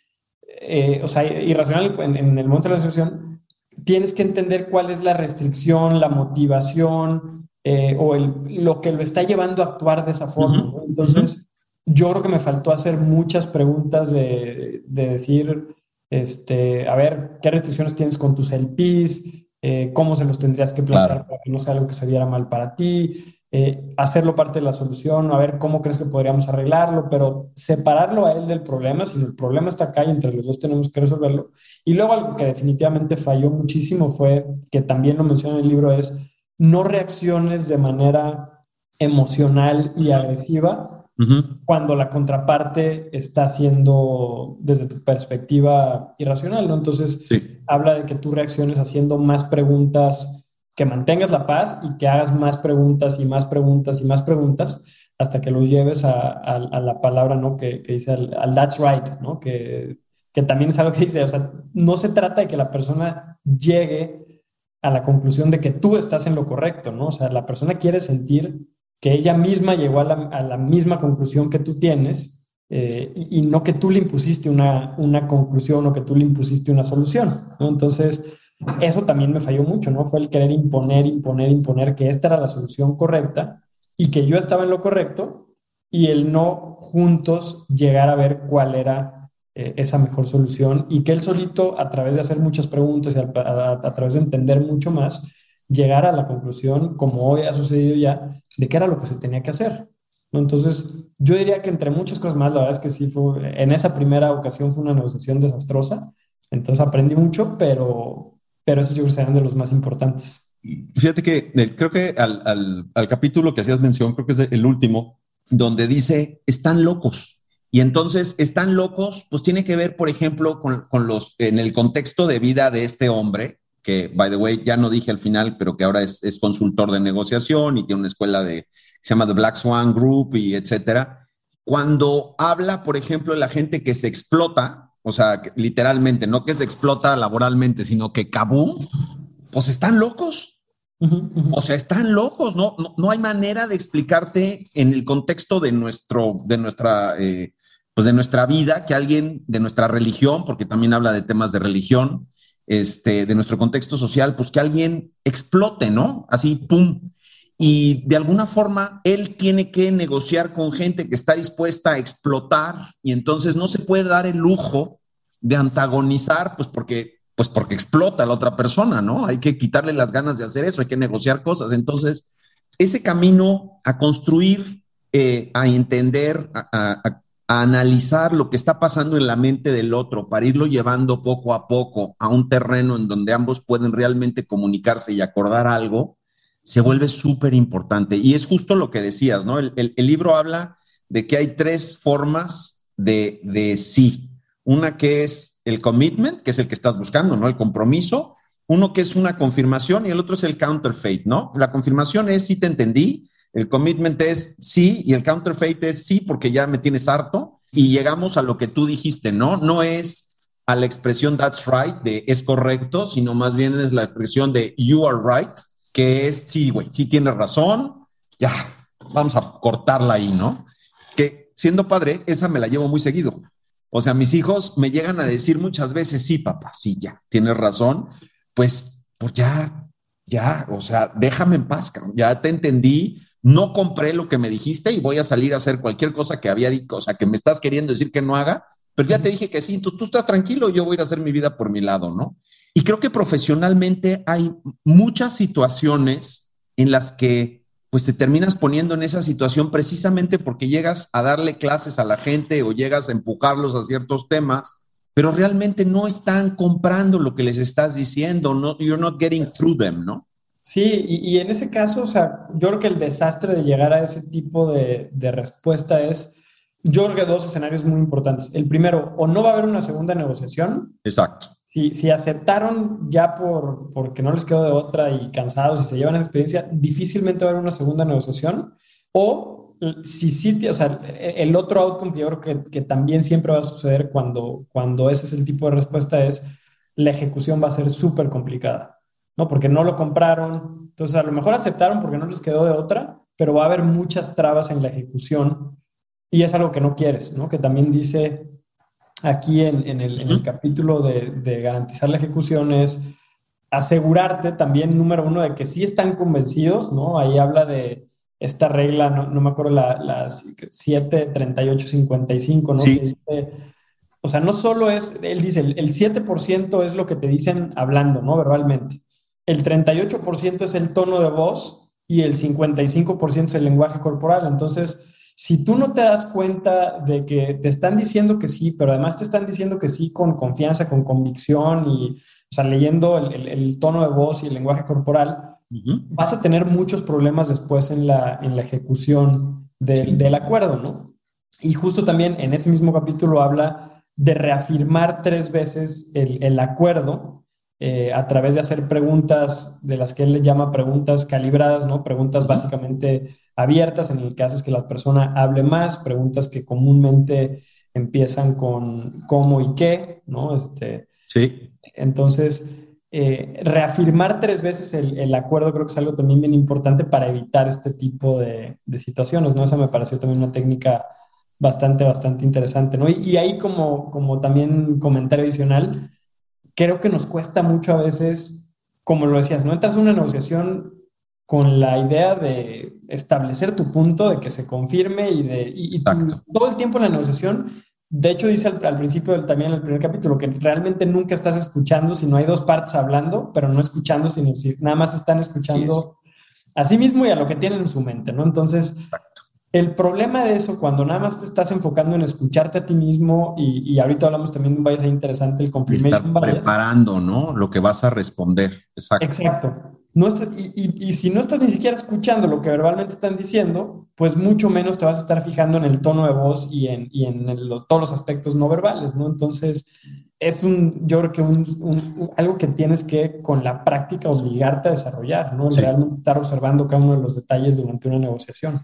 Speaker 1: eh, o sea, irracional en, en, el momento de la situación, tienes que entender cuál es la restricción, la motivación eh, o el, lo que lo está llevando a actuar de esa forma. Uh -huh. ¿no? Entonces, yo creo que me faltó hacer muchas preguntas de, de decir, este, a ver, ¿qué restricciones tienes con tus LPs? Eh, cómo se los tendrías que plantear para que no sea algo que se viera mal para ti, eh, hacerlo parte de la solución, a ver cómo crees que podríamos arreglarlo, pero separarlo a él del problema, si el problema está acá y entre los dos tenemos que resolverlo. Y luego algo que definitivamente falló muchísimo fue, que también lo menciona en el libro, es no reacciones de manera emocional y agresiva cuando la contraparte está haciendo desde tu perspectiva irracional, ¿no? Entonces, habla de que tú reacciones haciendo más preguntas, que mantengas la paz y que hagas más preguntas y más preguntas y más preguntas hasta que lo lleves a, la palabra, ¿no? Que, dice al, that's right, ¿no? Que, que también es algo que dice, o sea, no se trata de que la persona llegue a la conclusión de que tú estás en lo correcto, ¿no? O sea, la persona quiere sentir que ella misma llegó a la, misma conclusión que tú tienes eh, y, no que tú le impusiste una, una, conclusión o que tú le impusiste una solución. Entonces, eso también me falló mucho, ¿no? Fue el querer imponer, imponer, imponer que esta era la solución correcta y que yo estaba en lo correcto y el no juntos llegar a ver cuál era eh, esa mejor solución y que él solito, a través de hacer muchas preguntas y a través de entender mucho más, llegar a la conclusión, como hoy ha sucedido ya, de qué era lo que se tenía que hacer. Entonces, yo diría que entre muchas cosas más, la verdad es que sí, fue, en esa primera ocasión fue una negociación desastrosa, entonces aprendí mucho, pero, pero esos yo creo que serán de los más importantes.
Speaker 2: Fíjate que eh, creo que al, al, al, capítulo que hacías mención, creo que es el último, donde dice, están locos. Y entonces, están locos, pues tiene que ver, por ejemplo, con, con los, en el contexto de vida de este hombre, que, by the way, ya no dije al final, pero que ahora es, consultor de negociación y tiene una escuela de, se llama The Black Swan Group y etcétera. Cuando habla, por ejemplo, de la gente que se explota, o sea, literalmente, no que se explota laboralmente, sino que cabú, pues están locos. O sea, están locos, ¿no? ¿no? hay manera de explicarte en el contexto de, nuestro, de, nuestra, eh, pues de nuestra vida que alguien de nuestra religión, porque también habla de temas de religión, este, de nuestro contexto social, pues que alguien explote, ¿no? Así, ¡pum! Y de alguna forma él tiene que negociar con gente que está dispuesta a explotar y entonces no se puede dar el lujo de antagonizar, pues porque, pues porque explota a la otra persona, ¿no? Hay que quitarle las ganas de hacer eso, hay que negociar cosas. Entonces, ese camino a construir, eh, a entender, analizar lo que está pasando en la mente del otro para irlo llevando poco a poco a un terreno en donde ambos pueden realmente comunicarse y acordar algo, se vuelve súper importante. Y es justo lo que decías, ¿no? El, libro habla de que hay tres formas de, de sí. Una que es el commitment, que es el que estás buscando, ¿no? El compromiso. Uno que es una confirmación y el otro es el counterfeit, ¿no? La confirmación es sí te entendí, el commitment es sí y el counterfeit es sí porque ya me tienes harto y llegamos a lo que tú dijiste, ¿no? No es a la expresión that's right de es correcto, sino más bien es la expresión de you are right, que es sí, güey, sí tienes razón, ya, vamos a cortarla ahí, ¿no? Que siendo padre, esa me la llevo muy seguido. O sea, mis hijos me llegan a decir muchas veces, sí, papá, sí, ya, tienes razón, pues, pues ya, ya, o sea, déjame en paz, ya te entendí, no compré lo que me dijiste y voy a salir a hacer cualquier cosa que había dicho, o sea, que me estás queriendo decir que no haga, pero ya te dije que sí, tú, tú estás tranquilo, yo voy a ir a hacer mi vida por mi lado, ¿no? Y creo que profesionalmente hay muchas situaciones en las que pues te terminas poniendo en esa situación precisamente porque llegas a darle clases a la gente o llegas a empujarlos a ciertos temas, pero realmente no están comprando lo que les estás diciendo, no, you're not getting through them, ¿no?
Speaker 1: Sí, y, en ese caso, o sea, yo creo que el desastre de llegar a ese tipo de, respuesta es, yo creo que dos escenarios muy importantes. El primero, o no va a haber una segunda negociación.
Speaker 2: Exacto.
Speaker 1: Si, si aceptaron ya por porque no les quedó de otra y cansados y se llevan esa experiencia, difícilmente va a haber una segunda negociación. O si sí, o sea, el otro outcome que yo creo que, que también siempre va a suceder cuando, cuando ese es el tipo de respuesta es la ejecución va a ser súper complicada. ¿No? Porque no lo compraron. Entonces, a lo mejor aceptaron porque no les quedó de otra, pero va a haber muchas trabas en la ejecución y es algo que no quieres, ¿no? Que también dice aquí en, el, capítulo de, garantizar la ejecución es asegurarte también, número uno, de que sí están convencidos, ¿no? Ahí habla de esta regla, no, me acuerdo, la, la 7, 38, 55, ¿no? Sí. o sea, no solo es, él dice, el, el 7% es lo que te dicen hablando, ¿no? Verbalmente. El 38% es el tono de voz y el 55% es el lenguaje corporal. Entonces, si tú no te das cuenta de que te están diciendo que sí, pero además te están diciendo que sí con confianza, con convicción y, o sea, leyendo el, tono de voz y el lenguaje corporal, vas a tener muchos problemas después en la, en la ejecución del acuerdo, ¿no? Y justo también en ese mismo capítulo habla de reafirmar tres veces el, acuerdo eh, a través de hacer preguntas de las que él le llama preguntas calibradas, ¿no? Preguntas básicamente abiertas en el que haces que la persona hable más, preguntas que comúnmente empiezan con cómo y qué, ¿no? Este,
Speaker 2: sí.
Speaker 1: Entonces, eh, reafirmar tres veces el, acuerdo creo que es algo también bien importante para evitar este tipo de, de, situaciones, ¿no? Esa me pareció también una técnica bastante, bastante interesante, ¿no? Y, ahí como, como también comentario adicional, creo que nos cuesta mucho a veces, como lo decías, ¿no? Entras en una negociación con la idea de establecer tu punto, de que se confirme y de... Y, todo el tiempo en la negociación, de hecho dice al, principio del, también en el primer capítulo que realmente nunca estás escuchando si no hay dos partes hablando, pero no escuchando, sino si nada más están escuchando a sí mismo y a lo que tienen en su mente, ¿no? Entonces, el problema de eso, cuando nada más te estás enfocando en escucharte a ti mismo, y, ahorita hablamos también de un bias interesante, el confirmation
Speaker 2: estar preparando, ¿no? Lo que vas a responder. Exacto.
Speaker 1: Exacto. No y, si no estás ni siquiera escuchando lo que verbalmente están diciendo, pues mucho menos te vas a estar fijando en el tono de voz y en, y en todos los aspectos no verbales, ¿no? Entonces, es un, yo creo que un, algo que tienes que con la práctica obligarte a desarrollar, ¿no? Realmente estar observando cada uno de los detalles durante una negociación.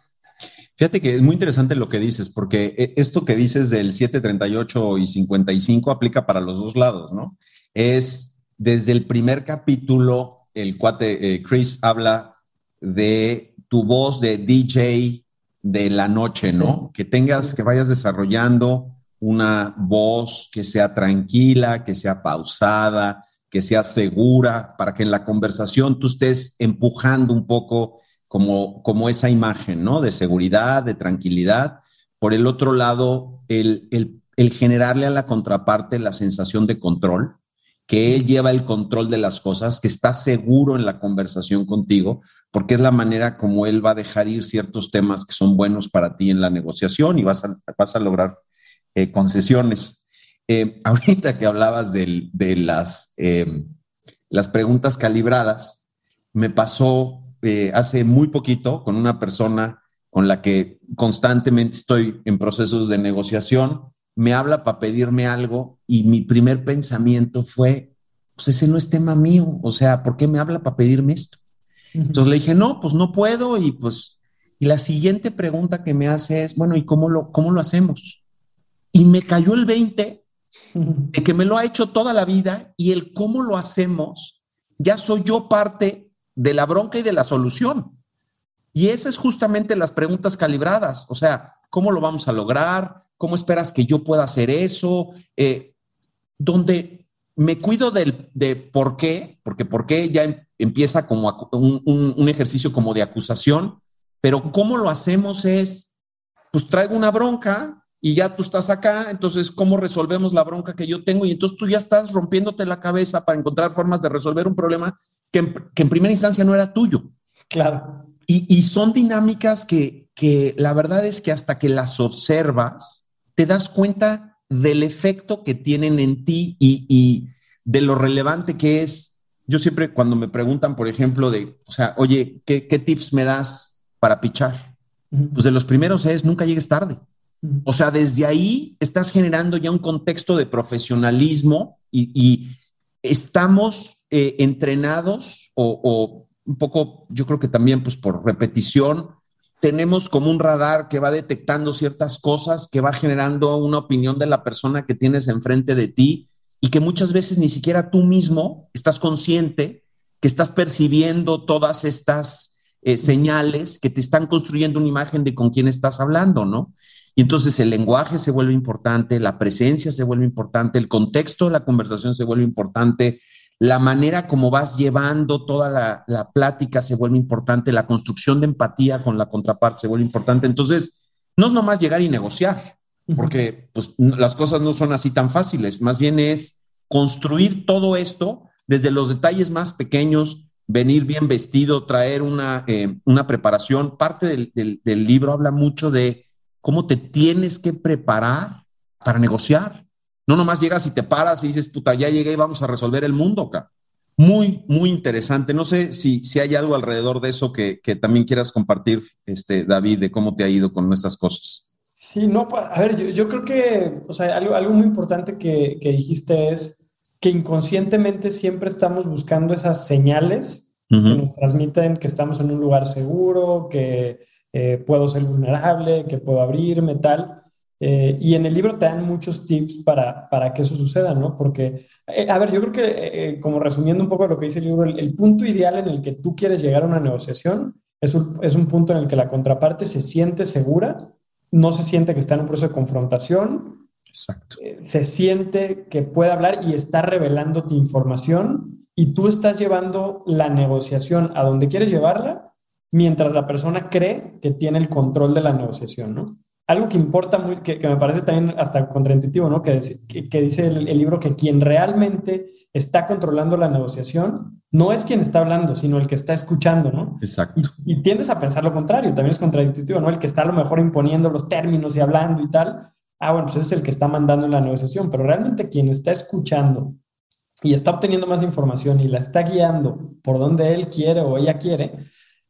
Speaker 2: Fíjate que es muy interesante lo que dices, porque eh, esto que dices del 738 y 55 aplica para los dos lados, ¿no? Es desde el primer capítulo, el cuate eh, Chris habla de tu voz de DJ de la noche, ¿no? Que tengas, que vayas desarrollando una voz que sea tranquila, que sea pausada, que sea segura, para que en la conversación tú estés empujando un poco como, esa imagen, ¿no? De seguridad, de tranquilidad. Por el otro lado, el, generarle a la contraparte la sensación de control, que él lleva el control de las cosas, que está seguro en la conversación contigo, porque es la manera como él va a dejar ir ciertos temas que son buenos para ti en la negociación y vas a, vas a lograr eh, concesiones. Eh, ahorita que hablabas de, las, eh, las preguntas calibradas, me pasó eh, hace muy poquito con una persona con la que constantemente estoy en procesos de negociación, me habla para pedirme algo y mi primer pensamiento fue, pues ese no es tema mío, o sea, ¿por qué me habla para pedirme esto? Entonces le dije, no, pues no puedo y pues, y la siguiente pregunta que me hace es, bueno, ¿y cómo lo, cómo lo hacemos? Y me cayó el 20 de que me lo ha hecho toda la vida y el cómo lo hacemos, ya soy yo parte de la bronca y de la solución. Y esas es justamente las preguntas calibradas. O sea, ¿cómo lo vamos a lograr? ¿Cómo esperas que yo pueda hacer eso? Eh, donde me cuido del, de por qué, porque por qué ya em, empieza como un, un, ejercicio como de acusación, pero cómo lo hacemos es, pues traigo una bronca y ya tú estás acá, entonces, ¿cómo resolvemos la bronca que yo tengo? Y entonces tú ya estás rompiéndote la cabeza para encontrar formas de resolver un problema que en, primera instancia no era tuyo.
Speaker 1: Claro.
Speaker 2: Y, son dinámicas que, que la verdad es que hasta que las observas, te das cuenta del efecto que tienen en ti y, de lo relevante que es. Yo siempre cuando me preguntan, por ejemplo, de, o sea, oye, ¿qué, tips me das para pichar? Pues de los primeros es, nunca llegues tarde. O sea, desde ahí estás generando ya un contexto de profesionalismo y, estamos eh, entrenados o, un poco, yo creo que también pues por repetición, tenemos como un radar que va detectando ciertas cosas, que va generando una opinión de la persona que tienes enfrente de ti y que muchas veces ni siquiera tú mismo estás consciente que estás percibiendo todas estas eh, señales que te están construyendo una imagen de con quién estás hablando, ¿no? Y entonces el lenguaje se vuelve importante, la presencia se vuelve importante, el contexto de la conversación se vuelve importante, la manera como vas llevando toda la, plática se vuelve importante, la construcción de empatía con la contraparte se vuelve importante. Entonces, no es nomás llegar y negociar, porque pues, las cosas no son así tan fáciles, más bien es construir todo esto desde los detalles más pequeños, venir bien vestido, traer una, eh, una preparación. Parte del, del, libro habla mucho de cómo te tienes que preparar para negociar. No nomás llegas y te paras y dices, puta, ya llegué y vamos a resolver el mundo acá. Muy, muy interesante. No sé si, si hay algo alrededor de eso que, que también quieras compartir, este, David, de cómo te ha ido con estas cosas.
Speaker 1: Sí, no, a ver, yo, yo creo que, o sea, algo, algo muy importante que, que dijiste es, que inconscientemente siempre estamos buscando esas señales que nos transmiten que estamos en un lugar seguro, que eh, puedo ser vulnerable, que puedo abrirme, tal. Eh, y en el libro te dan muchos tips para, para que eso suceda, ¿no? Porque, eh, a ver, yo creo que, como resumiendo un poco lo que dice el libro, el, punto ideal en el que tú quieres llegar a una negociación es un, es un punto en el que la contraparte se siente segura, no se siente que está en un proceso de confrontación
Speaker 2: Exacto.
Speaker 1: Eh, se siente que puede hablar y está revelando tu información y tú estás llevando la negociación a donde quieres llevarla mientras la persona cree que tiene el control de la negociación, ¿no? Algo que importa muy, que, me parece también hasta contraintuitivo, ¿no? Que, que, dice el, libro que quien realmente está controlando la negociación no es quien está hablando, sino el que está escuchando, ¿no?
Speaker 2: Exacto.
Speaker 1: Y, y, tiendes a pensar lo contrario, también es contraintuitivo, ¿no? El que está a lo mejor imponiendo los términos y hablando y tal, ah, bueno, pues es el que está mandando la negociación, pero realmente quien está escuchando y está obteniendo más información y la está guiando por donde él quiere o ella quiere,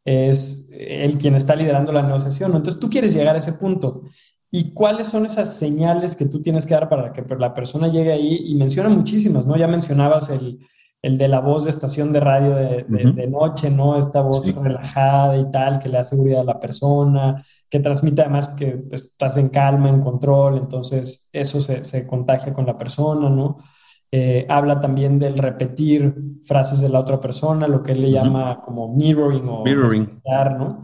Speaker 1: es el quien está liderando la negociación. Entonces tú quieres llegar a ese punto. ¿Y cuáles son esas señales que tú tienes que dar para que la persona llegue ahí? Y menciona muchísimas, ¿no? Ya mencionabas el, el de la voz de estación de radio de, noche, ¿no? Esta voz relajada y tal, que le da seguridad a la persona, que transmite además que pues, estás en calma, en control, entonces eso se, se contagia con la persona, ¿no? Eh, habla también del repetir frases de la otra persona, lo que él le llama como mirroring o
Speaker 2: mirroring.
Speaker 1: ¿no?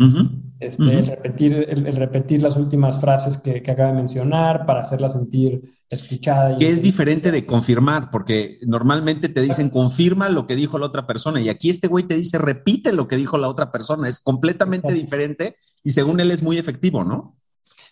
Speaker 1: este, el, repetir, el, repetir las últimas frases que, que, acaba de mencionar para hacerla sentir escuchada.
Speaker 2: que es diferente de confirmar, porque normalmente te dicen confirma lo que dijo la otra persona y aquí este güey te dice repite lo que dijo la otra persona, es completamente diferente y según él es muy efectivo, ¿no?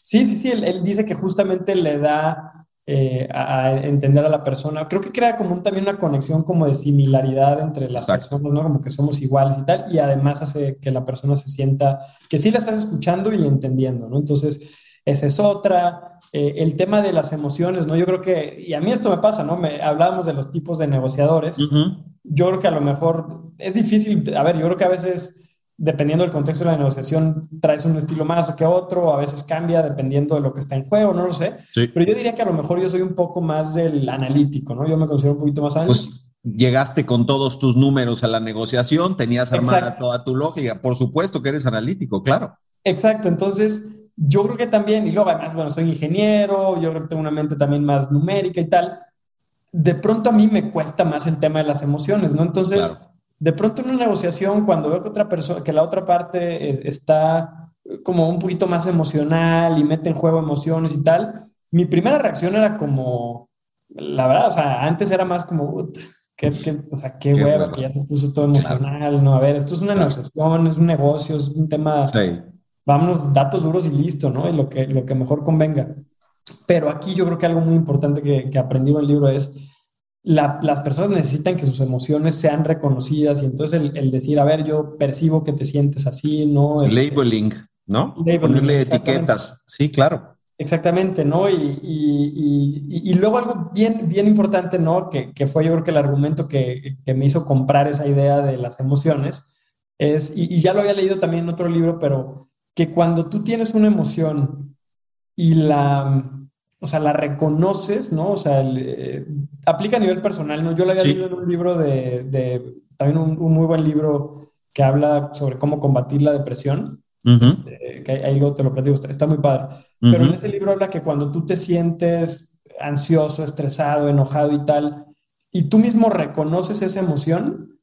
Speaker 1: Sí, sí, sí, él, dice que justamente le da eh, a, entender a la persona, creo que crea como también una conexión como de similaridad entre las personas, ¿no? Como que somos iguales y tal, y además hace que la persona se sienta que sí la estás escuchando y entendiendo, ¿no? Entonces, esa es otra. Eh, el tema de las emociones, ¿no? Yo creo que, y a mí esto me pasa, ¿no? Me, hablábamos de los tipos de negociadores. Yo creo que a lo mejor es difícil, a ver, yo creo que a veces dependiendo del contexto de la negociación, traes un estilo más que otro, a veces cambia dependiendo de lo que está en juego, no lo sé. Pero yo diría que a lo mejor yo soy un poco más del analítico, ¿no? Yo me considero un poquito más pues, analítico.
Speaker 2: Pues llegaste con todos tus números a la negociación, tenías armada toda tu lógica. Por supuesto que eres analítico, claro.
Speaker 1: Exacto, entonces yo creo que también, y luego además, bueno, soy ingeniero, yo creo que tengo una mente también más numérica y tal. De pronto a mí me cuesta más el tema de las emociones, ¿no? Entonces de pronto en una negociación, cuando veo que otra persona, que la otra parte está como un poquito más emocional y mete en juego emociones y tal, mi primera reacción era como, la verdad, o sea, antes era más como, qué, o sea, qué, huevo, que ya se puso todo emocional, ¿no? A ver, esto es una negociación, es un negocio, es un tema, sí. vámonos, datos duros y listo, ¿no? Y lo que, lo que mejor convenga. Pero aquí yo creo que algo muy importante que, que aprendí en el libro es, las personas necesitan que sus emociones sean reconocidas y entonces el, decir, a ver, yo percibo que te sientes así, ¿no?
Speaker 2: Este, labeling, ¿no? Ponerle etiquetas, sí, claro.
Speaker 1: Exactamente, ¿no? Y, y, y, luego algo bien, bien importante, ¿no? Que, que, fue yo creo que el argumento que, que, me hizo comprar esa idea de las emociones, es, y, ya lo había leído también en otro libro, pero que cuando tú tienes una emoción y la, o sea, la reconoces, ¿no? O sea, aplica a nivel personal, ¿no? Yo la había leído en un libro de, de también un, muy buen libro que habla sobre cómo combatir la depresión. Este, que ahí luego te lo platico, está, muy padre. Pero en ese libro habla que cuando tú te sientes ansioso, estresado, enojado y tal, y tú mismo reconoces esa emoción,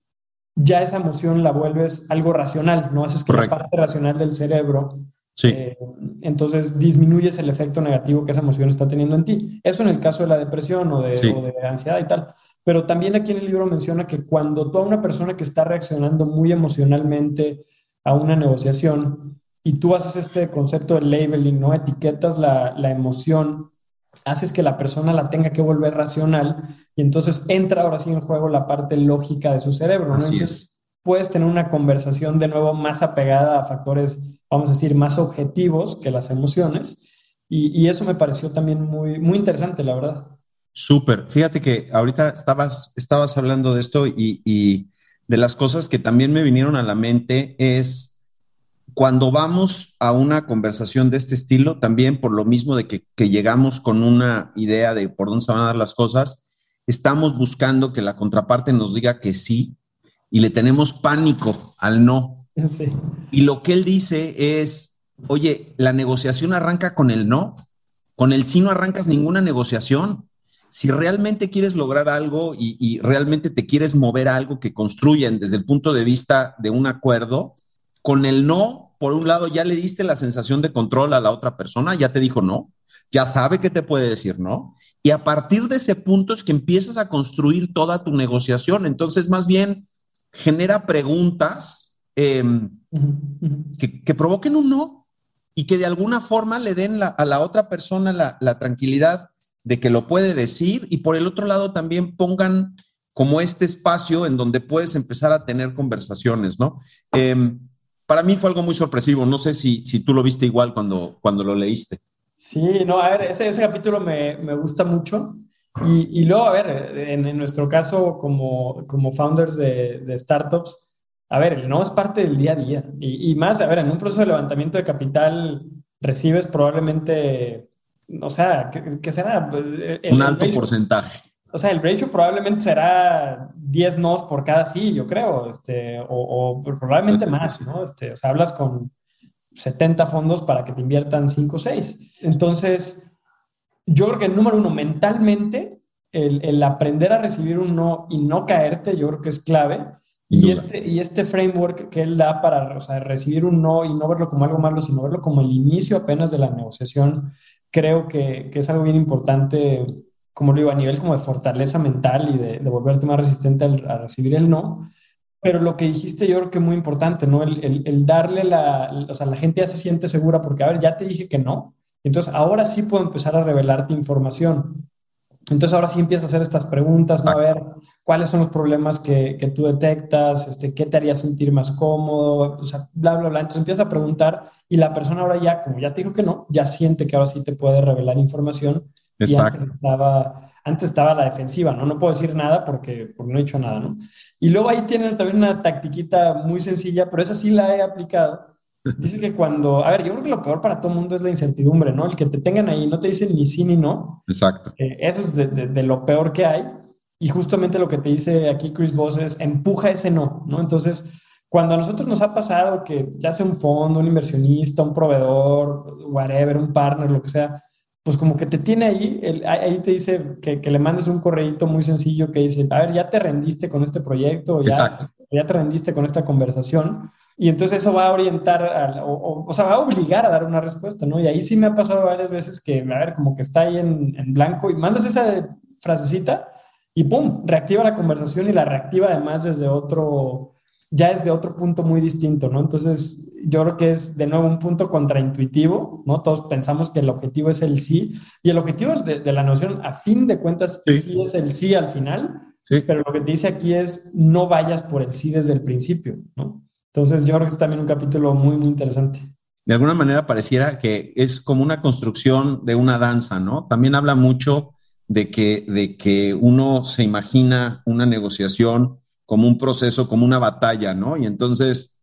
Speaker 1: ya esa emoción la vuelves algo racional, ¿no? Haces que la parte racional del cerebro
Speaker 2: Sí. Eh,
Speaker 1: entonces disminuyes el efecto negativo que esa emoción está teniendo en ti. Eso en el caso de la depresión o de, de, ansiedad y tal. Pero también aquí en el libro menciona que cuando tú a una persona que está reaccionando muy emocionalmente a una negociación y tú haces este concepto de labeling, ¿no? Etiquetas la, la emoción, haces que la persona la tenga que volver racional y entonces entra ahora sí en juego la parte lógica de su cerebro, ¿no?
Speaker 2: Así es
Speaker 1: puedes tener una conversación de nuevo más apegada a factores, vamos a decir, más objetivos que las emociones. Y, eso me pareció también muy, muy interesante, la verdad.
Speaker 2: Súper. Fíjate que ahorita estabas, estabas hablando de esto y, y de las cosas que también me vinieron a la mente es cuando vamos a una conversación de este estilo, también por lo mismo de que, llegamos con una idea de por dónde se van a dar las cosas, estamos buscando que la contraparte nos diga que sí y le tenemos pánico al no. Y lo que él dice es, oye, la negociación arranca con el no, con el sí no arrancas ninguna negociación. Si realmente quieres lograr algo y, realmente te quieres mover a algo que construyan desde el punto de vista de un acuerdo, con el no por un lado, ya le diste la sensación de control a la otra persona, ya te dijo no, ya sabe que te puede decir no. Y a partir de ese punto es que empiezas a construir toda tu negociación. Entonces, más bien, genera preguntas em, que, provoquen un no y que de alguna forma le den a la otra persona la, tranquilidad de que lo puede decir y por el otro lado también pongan como este espacio en donde puedes empezar a tener conversaciones, ¿no? Em, para mí fue algo muy sorpresivo. No sé si, si tú lo viste igual cuando, cuando lo leíste.
Speaker 1: Sí, no, a ver, ese, ese capítulo me, me, gusta mucho. Y, y, luego, a ver, en, en, nuestro caso, como, como founders de, de, startups, a ver, el no es parte del día a día. Y, y, más, a ver, en un proceso de levantamiento de capital recibes probablemente, o sea, que, será...
Speaker 2: un alto porcentaje
Speaker 1: o sea, el ratio probablemente será 10 nos por cada sí, yo creo, este, o, probablemente más, ¿no? Este, o sea, hablas con 70 fondos para que te inviertan 5 o 6. Entonces, yo creo que el número uno, mentalmente, el, el, aprender a recibir un no y no caerte, yo creo que es clave. Y este, y este framework que él da para o sea, recibir un no y no verlo como algo malo, sino verlo como el inicio apenas de la negociación, creo que, que es algo bien importante como lo digo, a nivel como de fortaleza mental y de, volverte más resistente a recibir el no. Pero lo que dijiste yo creo que es muy importante, ¿no? El, darle la, o sea, la gente ya se siente segura porque, a ver, ya te dije que no. Entonces, ahora sí puedo empezar a revelarte información. Entonces, ahora sí empiezo a hacer estas preguntas, ¿no? A ver, ¿cuáles son los problemas que, que, tú detectas? Este, ¿Qué te haría sentir más cómodo? O sea, bla, bla, bla. Entonces, empiezas a preguntar y la persona ahora ya, como ya te dijo que no, ya siente que ahora sí te puede revelar información
Speaker 2: Exacto.
Speaker 1: Antes estaba, antes estaba la defensiva, ¿no? No puedo decir nada porque, porque no he hecho nada, ¿no? Y luego ahí tienen también una tactiquita muy sencilla, pero esa sí la he aplicado. Dice que cuando, a ver, yo creo que lo peor para todo el mundo es la incertidumbre, ¿no? El que te tengan ahí, no te dicen ni sí ni no.
Speaker 2: Exacto.
Speaker 1: Eh, eso es de, de, lo peor que hay. Y justamente lo que te dice aquí Chris Voss es empuja ese no, ¿no? Entonces, cuando a nosotros nos ha pasado que ya sea un fondo, un inversionista, un proveedor, whatever, un partner, lo que sea, pues como que te tiene ahí, ahí te dice que, le mandes un correíto muy sencillo que dice, a ver, ya te rendiste con este proyecto, ya, ya te rendiste con esta conversación, y entonces eso va a orientar, o, sea, va a obligar a dar una respuesta, ¿no? Y ahí sí me ha pasado varias veces que, a ver, como que está ahí en, en blanco y mandas esa frasecita y ¡pum! Reactiva la conversación y la reactiva además desde otro, ya es de otro punto muy distinto, ¿no? Entonces, yo creo que es de nuevo un punto contraintuitivo, ¿no? Todos pensamos que el objetivo es el sí, y el objetivo de, la noción, a fin de cuentas, sí. es el sí al final, pero lo que te dice aquí es no vayas por el sí desde el principio, ¿no? Entonces, yo creo que es también un capítulo muy, muy interesante.
Speaker 2: De alguna manera pareciera que es como una construcción de una danza, ¿no? También habla mucho de que, de que uno se imagina una negociación como un proceso, como una batalla, ¿no? Y entonces,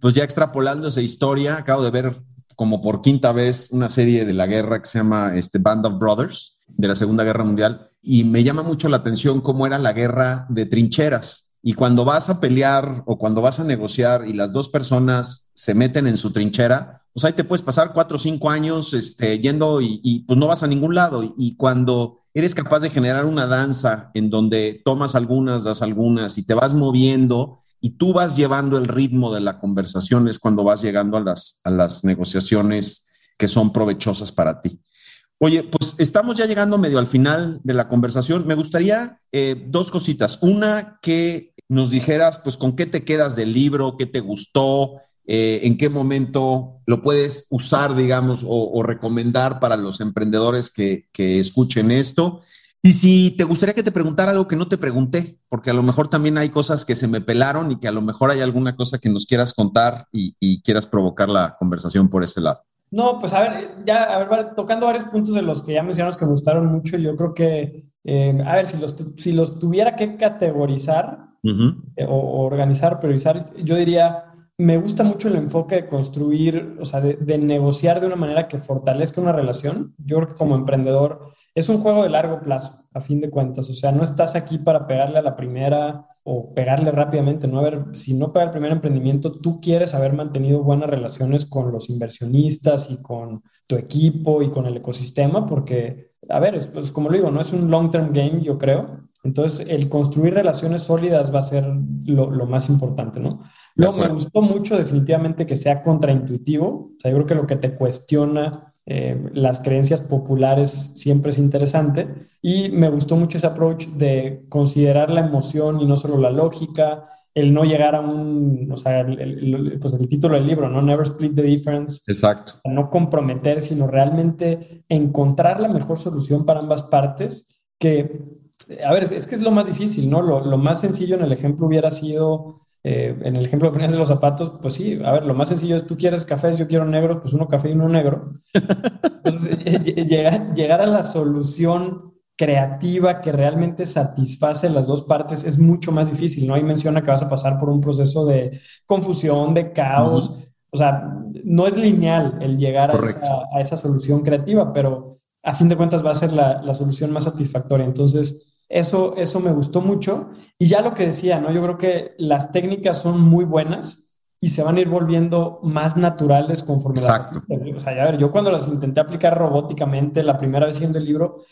Speaker 2: pues ya extrapolando esa historia, acabo de ver como por quinta vez una serie de la guerra que se llama este Band of Brothers, de la Segunda Guerra Mundial, y me llama mucho la atención cómo era la guerra de trincheras. Y cuando vas a pelear o cuando vas a negociar y las dos personas se meten en su trinchera, pues ahí te puedes pasar cuatro o cinco años este, yendo y, pues no vas a ningún lado. y cuando eres capaz de generar una danza en donde tomas algunas, das algunas y te vas moviendo y tú vas llevando el ritmo de la conversación es cuando vas llegando a las, a las negociaciones que son provechosas para ti. Oye, pues estamos ya llegando medio al final de la conversación. Me gustaría eh, dos cositas. Una, que nos dijeras, pues, con qué te quedas del libro, qué te gustó, eh, en qué momento lo puedes usar, digamos, o, recomendar para los emprendedores que, escuchen esto. Y si te gustaría que te preguntara algo que no te pregunté, porque a lo mejor también hay cosas que se me pelaron y que a lo mejor hay alguna cosa que nos quieras contar y, quieras provocar la conversación por ese lado.
Speaker 1: No, pues a ver, ya a ver, tocando varios puntos de los que ya mencionamos que me gustaron mucho, yo creo que, eh, a ver, si los, si los tuviera que categorizar eh, o, organizar, priorizar, yo diría, me gusta mucho el enfoque de construir, o sea, de, negociar de una manera que fortalezca una relación. Yo creo que como emprendedor es un juego de largo plazo, a fin de cuentas. O sea, no estás aquí para pegarle a la primera o pegarle rápidamente, ¿no? A si no pega el primer emprendimiento, tú quieres haber mantenido buenas relaciones con los inversionistas y con tu equipo y con el ecosistema, porque, a ver, es, pues, como lo digo, no es un long-term game, yo creo. Entonces, el construir relaciones sólidas va a ser lo, lo más importante, ¿no? Luego, me gustó mucho definitivamente que sea contraintuitivo. O sea, yo creo que lo que te cuestiona eh, las creencias populares siempre es interesante y me gustó mucho ese approach de considerar la emoción y no solo la lógica, el no llegar a un, o sea, el, pues el título del libro, ¿no? Never split the difference.
Speaker 2: Exacto.
Speaker 1: No comprometer, sino realmente encontrar la mejor solución para ambas partes, que, a ver, es, que es lo más difícil, ¿no? Lo, lo más sencillo en el ejemplo hubiera sido eh, en el ejemplo que ponías de los zapatos, pues sí, a ver, lo más sencillo es tú quieres cafés, yo quiero negro, pues uno café y uno negro. Entonces, llegar, llegar a la solución creativa que realmente satisface las dos partes es mucho más difícil, ¿no? Ahí menciona que vas a pasar por un proceso de confusión, de caos, o sea, no es lineal el llegar a esa, a esa, solución creativa, pero a fin de cuentas va a ser la, la solución más satisfactoria. Entonces, eso, eso me gustó mucho. Y ya lo que decía, ¿no? Yo creo que las técnicas son muy buenas y se van a ir volviendo más naturales conforme
Speaker 2: Exacto.
Speaker 1: o sea, a ver, yo cuando las intenté aplicar robóticamente la primera vez viendo el libro,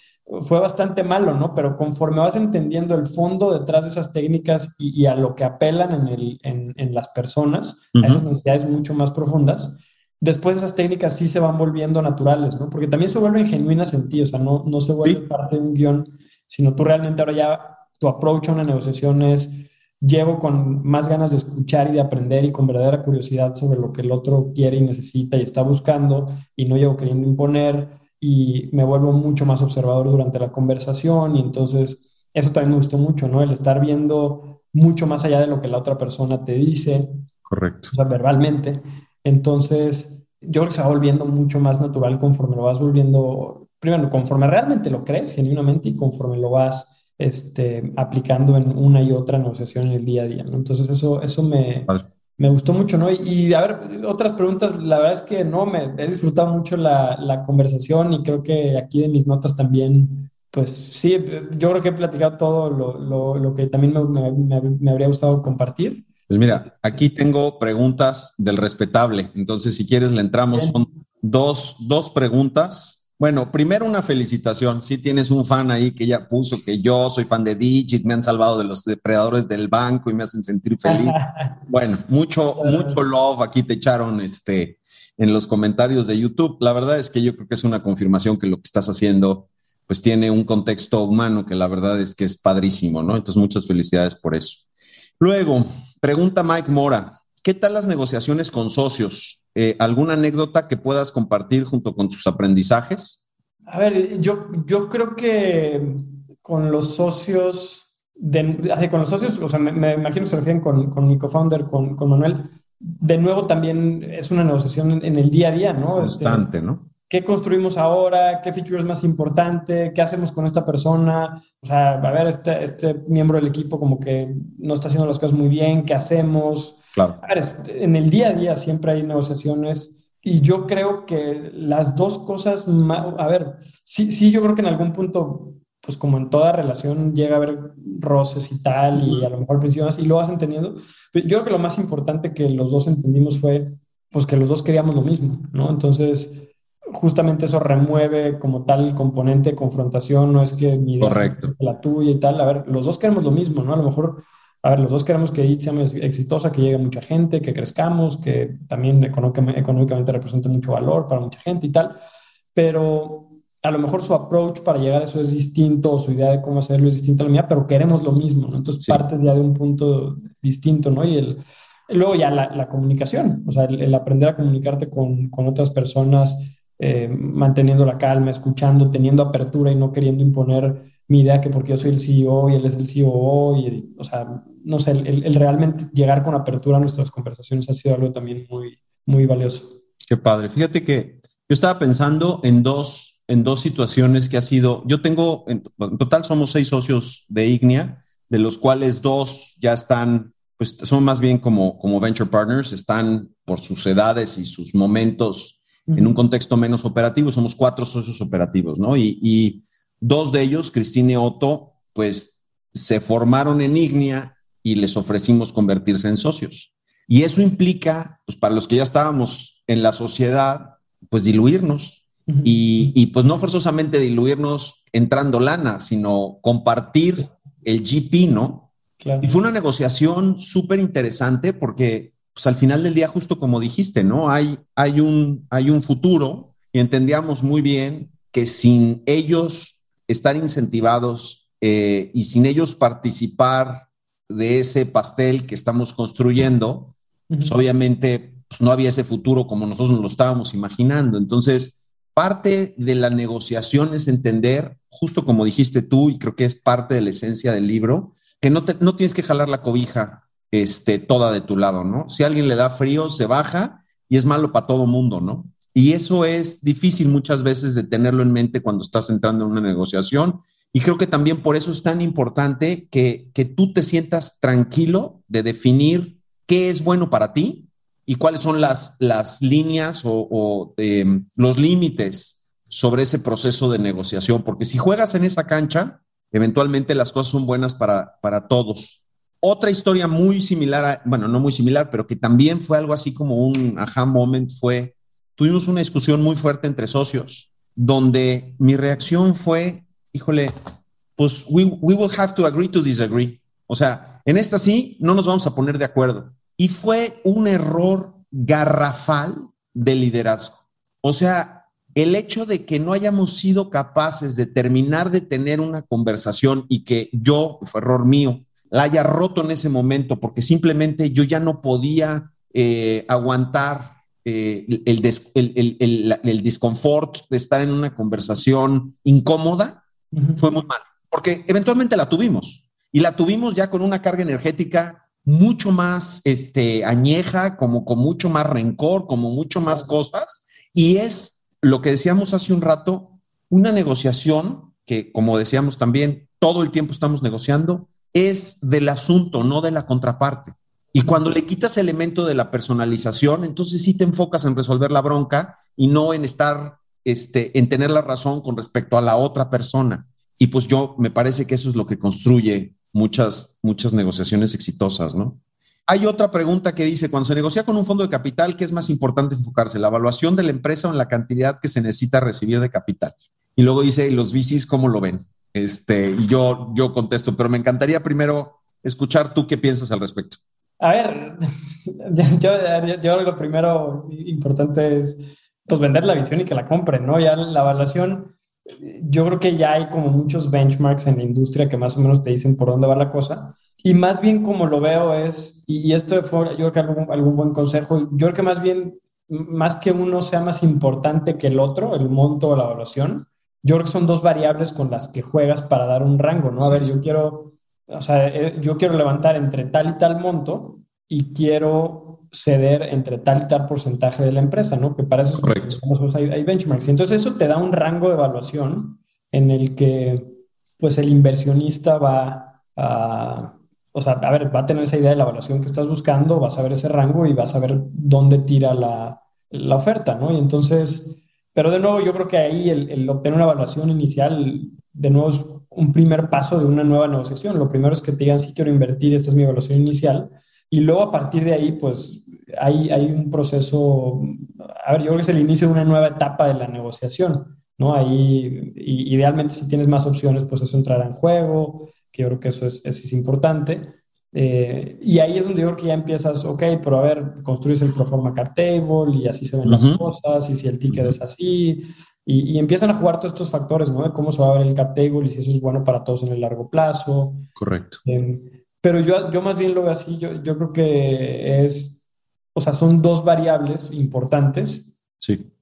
Speaker 1: fue bastante malo, ¿no? Pero conforme vas entendiendo el fondo detrás de esas técnicas y, a lo que apelan en, el, en, en las personas, a esas necesidades mucho más profundas, después esas técnicas sí se van volviendo naturales, ¿no? Porque también se vuelven genuinas en ti, o sea, no, no se vuelve parte de un guion sino tú realmente ahora ya tu approach a una negociación es llevo con más ganas de escuchar y de aprender y con verdadera curiosidad sobre lo que el otro quiere y necesita y está buscando y no llevo queriendo imponer y me vuelvo mucho más observador durante la conversación y entonces eso también me gustó mucho, ¿no? El estar viendo mucho más allá de lo que la otra persona te dice.
Speaker 2: Correcto.
Speaker 1: O sea, verbalmente. Entonces, yo creo que se va volviendo mucho más natural conforme lo vas volviendo primero, conforme realmente lo crees genuinamente y conforme lo vas este, aplicando en una y otra negociación en el día a día, ¿no? Entonces eso, eso me, me gustó mucho, ¿no? Y, a ver, otras preguntas, la verdad es que no, me he disfrutado mucho la, la conversación y creo que aquí de mis notas también, pues sí, yo creo que he platicado todo lo, lo, lo que también me, me, me, habría gustado compartir.
Speaker 2: Pues mira, aquí tengo preguntas del respetable, entonces si quieres le entramos, son dos, dos preguntas bueno, primero una felicitación. Si tienes un fan ahí que ya puso que yo soy fan de Digit, me han salvado de los depredadores del banco y me hacen sentir feliz. bueno, mucho, mucho love aquí te echaron este, en los comentarios de YouTube. La verdad es que yo creo que es una confirmación que lo que estás haciendo pues tiene un contexto humano que la verdad es que es padrísimo, ¿no? Entonces, muchas felicidades por eso. Luego, pregunta Mike Mora, ¿qué tal las negociaciones con socios? Eh, ¿Alguna anécdota que puedas compartir junto con tus aprendizajes?
Speaker 1: A ver, yo, yo creo que con los socios, de, con los socios, o sea, me, imagino que se refieren con, con mi co-founder, con, con, Manuel, de nuevo también es una negociación en, el día a día, ¿no?
Speaker 2: Este, Constante, ¿no?
Speaker 1: ¿Qué construimos ahora? ¿Qué feature es más importante? ¿Qué hacemos con esta persona? O sea, a ver, este, este miembro del equipo como que no está haciendo las cosas muy bien, ¿qué hacemos?
Speaker 2: Claro.
Speaker 1: En el día a día siempre hay negociaciones y yo creo que las dos cosas, a ver, sí, sí, yo creo que en algún punto, pues como en toda relación llega a haber roces y tal, y a lo mejor principios y lo vas entendiendo. Pero yo creo que lo más importante que los dos entendimos fue, pues que los dos queríamos lo mismo, ¿no? Entonces, justamente eso remueve como tal el componente de confrontación, no es que mi
Speaker 2: idea
Speaker 1: la tuya y tal, a ver, los dos queremos lo mismo, ¿no? A lo mejor a ver, los dos queremos que IT sea exitosa, que llegue mucha gente, que crezcamos, que también económicamente represente mucho valor para mucha gente y tal, pero a lo mejor su approach para llegar a eso es distinto, o su idea de cómo hacerlo es distinta a la mía, pero queremos lo mismo, ¿no? Entonces partes ya de un punto distinto, ¿no? Y el, luego ya la, comunicación, o sea, el, aprender a comunicarte con, con otras personas, eh, manteniendo la calma, escuchando, teniendo apertura y no queriendo imponer mi idea que porque yo soy el CEO y él es el CEO, y, o sea, no sé, el, realmente llegar con apertura a nuestras conversaciones ha sido algo también muy, muy valioso.
Speaker 2: Qué padre. Fíjate que yo estaba pensando en dos, en dos situaciones que ha sido, yo tengo, en, total somos seis socios de Ignia, de los cuales dos ya están, pues son más bien como, como venture partners, están por sus edades y sus momentos en un contexto menos operativo, somos cuatro socios operativos, ¿no? Y, y dos de ellos, Cristina y Otto, pues se formaron en Ignia y les ofrecimos convertirse en socios. Y eso implica, pues para los que ya estábamos en la sociedad, pues diluirnos. y, y, pues no forzosamente diluirnos entrando lana, sino compartir el GP, ¿no? Y fue una negociación súper interesante porque pues al final del día, justo como dijiste, ¿no? Hay, hay, un, hay un futuro y entendíamos muy bien que sin ellos estar incentivados eh, y sin ellos participar de ese pastel que estamos construyendo, pues obviamente pues no había ese futuro como nosotros nos lo estábamos imaginando. Entonces, parte de la negociación es entender, justo como dijiste tú, y creo que es parte de la esencia del libro, que no, no tienes que jalar la cobija este, toda de tu lado, ¿no? Si alguien le da frío, se baja y es malo para todo mundo, ¿no? Y eso es difícil muchas veces de tenerlo en mente cuando estás entrando en una negociación y creo que también por eso es tan importante que, que tú te sientas tranquilo de definir qué es bueno para ti y cuáles son las, las líneas o, em, los límites sobre ese proceso de negociación. Porque si juegas en esa cancha, eventualmente las cosas son buenas para, para todos. Otra historia muy similar, bueno, no muy similar, pero que también fue algo así como un aha moment fue, tuvimos una discusión muy fuerte entre socios, donde mi reacción fue, híjole, pues we, will have to agree to disagree. O sea, en esta sí, no nos vamos a poner de acuerdo. Y fue un error garrafal de liderazgo. O sea, el hecho de que no hayamos sido capaces de terminar de tener una conversación y que yo, fue error mío, la haya roto en ese momento porque simplemente yo ya no podía eh, aguantar eh, el, el, el, el, disconfort de estar en una conversación incómoda, fue muy mal, porque eventualmente la tuvimos y la tuvimos ya con una carga energética mucho más este, añeja, como con mucho más rencor, como mucho más cosas. Y es lo que decíamos hace un rato, una negociación que, como decíamos también, todo el tiempo estamos negociando, es del asunto, no de la contraparte. Y cuando le quitas elemento de la personalización, entonces sí te enfocas en resolver la bronca y no en estar este, en tener la razón con respecto a la otra persona. Y pues yo me parece que eso es lo que construye muchas, muchas negociaciones exitosas, ¿no? Hay otra pregunta que dice, cuando se negocia con un fondo de capital, ¿qué es más importante enfocarse? ¿La evaluación de la empresa o en la cantidad que se necesita recibir de capital? Y luego dice, ¿los VCs cómo lo ven? Este, yo, yo contesto, pero me encantaría primero escuchar tú qué piensas al respecto.
Speaker 1: A ver, yo lo primero importante es pues vender la visión y que la compren, ¿no? Ya la evaluación, yo creo que ya hay como muchos benchmarks en la industria que más o menos te dicen por dónde va la cosa. Y más bien como lo veo es, y, esto fue yo creo que algún, algún buen consejo, yo creo que más bien, más que uno sea más importante que el otro, el monto o la evaluación, yo creo que son dos variables con las que juegas para dar un rango, ¿no? A ver, yo quiero, o sea, eh, yo quiero levantar entre tal y tal monto y quiero ceder entre tal y tal porcentaje de la empresa, ¿no? Que para eso hay, hay, benchmarks. Entonces eso te da un rango de evaluación en el que pues el inversionista va a, o sea, a ver, va a tener esa idea de la evaluación que estás buscando, vas a ver ese rango y vas a ver dónde tira la, la oferta, ¿no? Y entonces, pero de nuevo yo creo que ahí el, el obtener una evaluación inicial, de nuevo es un primer paso de una nueva negociación. Lo primero es que te digan, sí quiero invertir, esta es mi evaluación inicial y luego a partir de ahí, pues hay, hay un proceso, a ver, yo creo que es el inicio de una nueva etapa de la negociación, ¿no? Ahí, idealmente si tienes más opciones, pues eso entrará en juego, que yo creo que eso es, eso es importante. Eh, y ahí es donde yo creo que ya empiezas, ok, pero a ver, construyes el Proforma Card Table y así se ven las cosas, y si el ticket es así, y, y, empiezan a jugar todos estos factores, ¿no? De cómo se va a ver el Table y si eso es bueno para todos en el largo plazo.
Speaker 2: Correcto.
Speaker 1: Eh, pero yo, yo más bien lo veo así, yo, yo creo que es, o sea, son dos variables importantes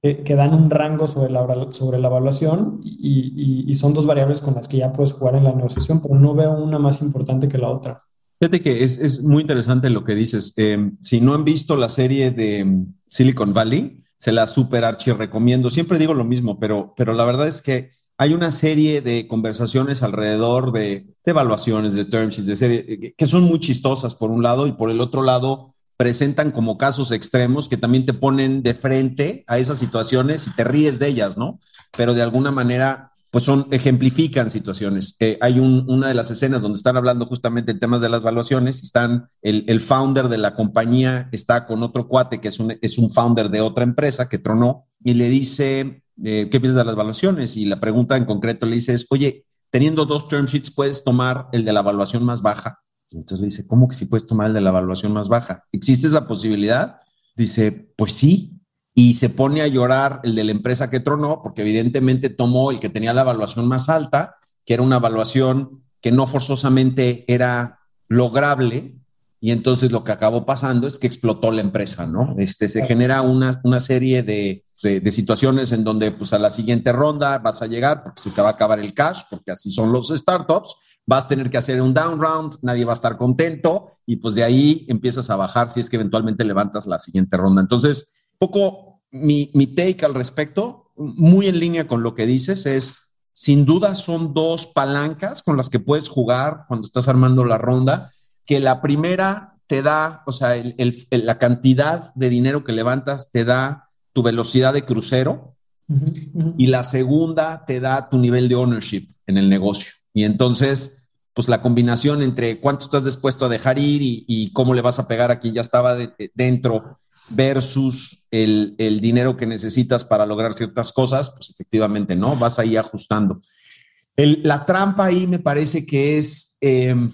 Speaker 1: que, dan un rango sobre la, sobre la evaluación y, son dos variables con las que ya puedes jugar en la negociación, pero no veo una más importante que la otra.
Speaker 2: Fíjate que es, muy interesante lo que dices. Eh, si no han visto la serie de mm, Silicon Valley, se la super archi recomiendo. Siempre digo lo mismo, pero, pero la verdad es que hay una serie de conversaciones alrededor de, evaluaciones, de term sheets, de serie, que son muy chistosas por un lado y por el otro lado presentan como casos extremos que también te ponen de frente a esas situaciones y te ríes de ellas, ¿no? Pero de alguna manera, pues son, ejemplifican situaciones. Eh, hay una de las escenas donde están hablando justamente el tema de las evaluaciones, están, el, el, founder de la compañía está con otro cuate que es un, es un founder de otra empresa que tronó y le dice, ¿qué piensas de las evaluaciones? Y la pregunta en concreto le dice es, oye, teniendo dos term sheets, ¿puedes tomar el de la evaluación más baja? entonces le dice, ¿cómo que si puedes tomar el de la evaluación más baja? ¿Existe esa posibilidad? Dice, pues sí. Y se pone a llorar el de la empresa que tronó, porque evidentemente tomó el que tenía la evaluación más alta, que era una evaluación que no forzosamente era lograble, y entonces lo que acabó pasando es que explotó la empresa, ¿no? Este, se genera una, una serie de, de, situaciones en donde pues a la siguiente ronda vas a llegar porque se te va a acabar el cash, porque así son los startups, vas a tener que hacer un down round, nadie va a estar contento y pues de ahí empiezas a bajar si es que eventualmente levantas la siguiente ronda. Entonces, poco mi, mi take al respecto, muy en línea con lo que dices, es sin duda son dos palancas con las que puedes jugar cuando estás armando la ronda, que la primera te da, o sea, la cantidad de dinero que levantas te da tu velocidad de crucero y la segunda te da tu nivel de ownership en el negocio. Y entonces, pues la combinación entre cuánto estás dispuesto a dejar ir y, cómo le vas a pegar a quien ya estaba dentro versus el, dinero que necesitas para lograr ciertas cosas, pues efectivamente, ¿no? Vas ahí ajustando. la trampa ahí me parece que es em,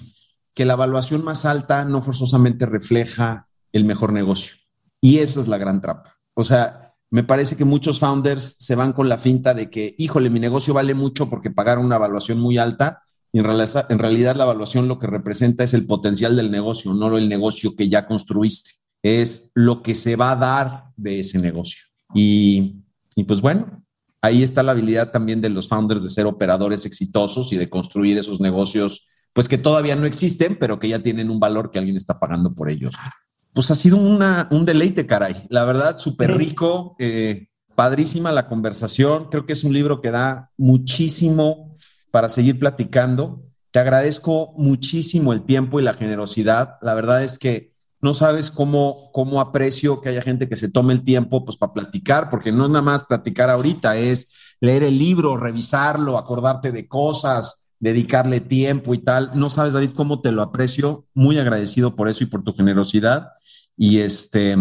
Speaker 2: que la evaluación más alta no forzosamente refleja el mejor negocio. Y esa es la gran trampa. O sea, me parece que muchos founders se van con la finta de que, híjole, mi negocio vale mucho porque pagaron una evaluación muy alta. Y en realidad, en realidad la evaluación lo que representa es el potencial del negocio, no el negocio que ya construiste. Es lo que se va a dar de ese negocio. Y, y pues bueno, ahí está la habilidad también de los founders de ser operadores exitosos y de construir esos negocios, pues que todavía no existen, pero que ya tienen un valor que alguien está pagando por ellos pues ha sido una, un deleite, caray. La verdad, súper rico, eh, padrísima la conversación. Creo que es un libro que da muchísimo para seguir platicando. Te agradezco muchísimo el tiempo y la generosidad. La verdad es que no sabes cómo, cómo aprecio que haya gente que se tome el tiempo pues, para platicar, porque no es nada más platicar ahorita, es leer el libro, revisarlo, acordarte de cosas, dedicarle tiempo y tal. No sabes, David, cómo te lo aprecio. Muy agradecido por eso y por tu generosidad. Y este,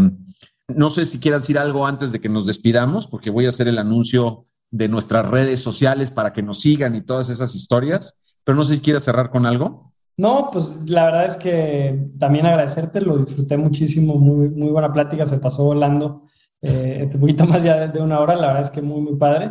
Speaker 2: no sé si quieras decir algo antes de que nos despidamos, porque voy a hacer el anuncio de nuestras redes sociales para que nos sigan y todas esas historias, pero no sé si quieras cerrar con algo.
Speaker 1: No, pues la verdad es que también agradecerte, lo disfruté muchísimo, muy, muy buena plática, se pasó volando eh, un poquito más ya de una hora, la verdad es que muy, muy padre.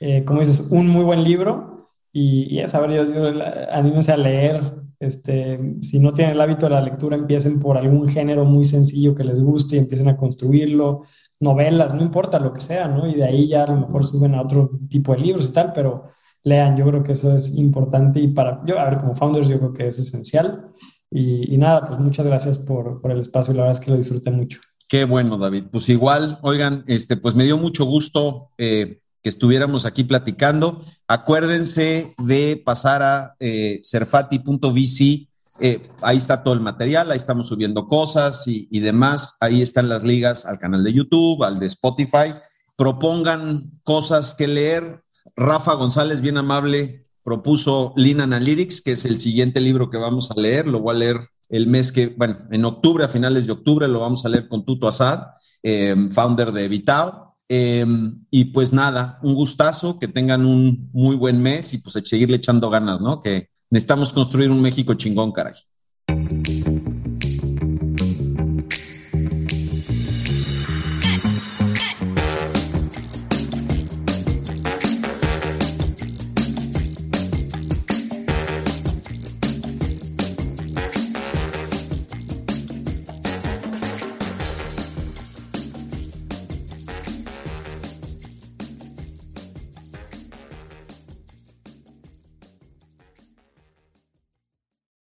Speaker 1: Eh, como dices, un muy buen libro y, y a saber, yo, anímense a leer, este, si no tienen el hábito de la lectura, empiecen por algún género muy sencillo que les guste y empiecen a construirlo, novelas, no importa lo que sea, ¿no? Y de ahí ya a lo mejor suben a otro tipo de libros y tal, pero lean, yo creo que eso es importante y para, yo, a ver, como founders, yo creo que es esencial. Y, nada, pues muchas gracias por, por, el espacio, la verdad es que lo disfruté mucho.
Speaker 2: Qué bueno, David. Pues igual, oigan, este, pues me dio mucho gusto eh, que estuviéramos aquí platicando. Acuérdense de pasar a eh, serfati.vc. Eh, ahí está todo el material, ahí estamos subiendo cosas y, y, demás. Ahí están las ligas al canal de YouTube, al de Spotify. Propongan cosas que leer. Rafa González, bien amable, propuso Lean Analytics, que es el siguiente libro que vamos a leer. Lo voy a leer el mes que, bueno, en octubre, a finales de octubre, lo vamos a leer con Tuto Asad, eh, founder de Vitao. Em, y pues nada, un gustazo, que tengan un muy buen mes y pues seguirle echando ganas, ¿no? Que necesitamos construir un México chingón, caray.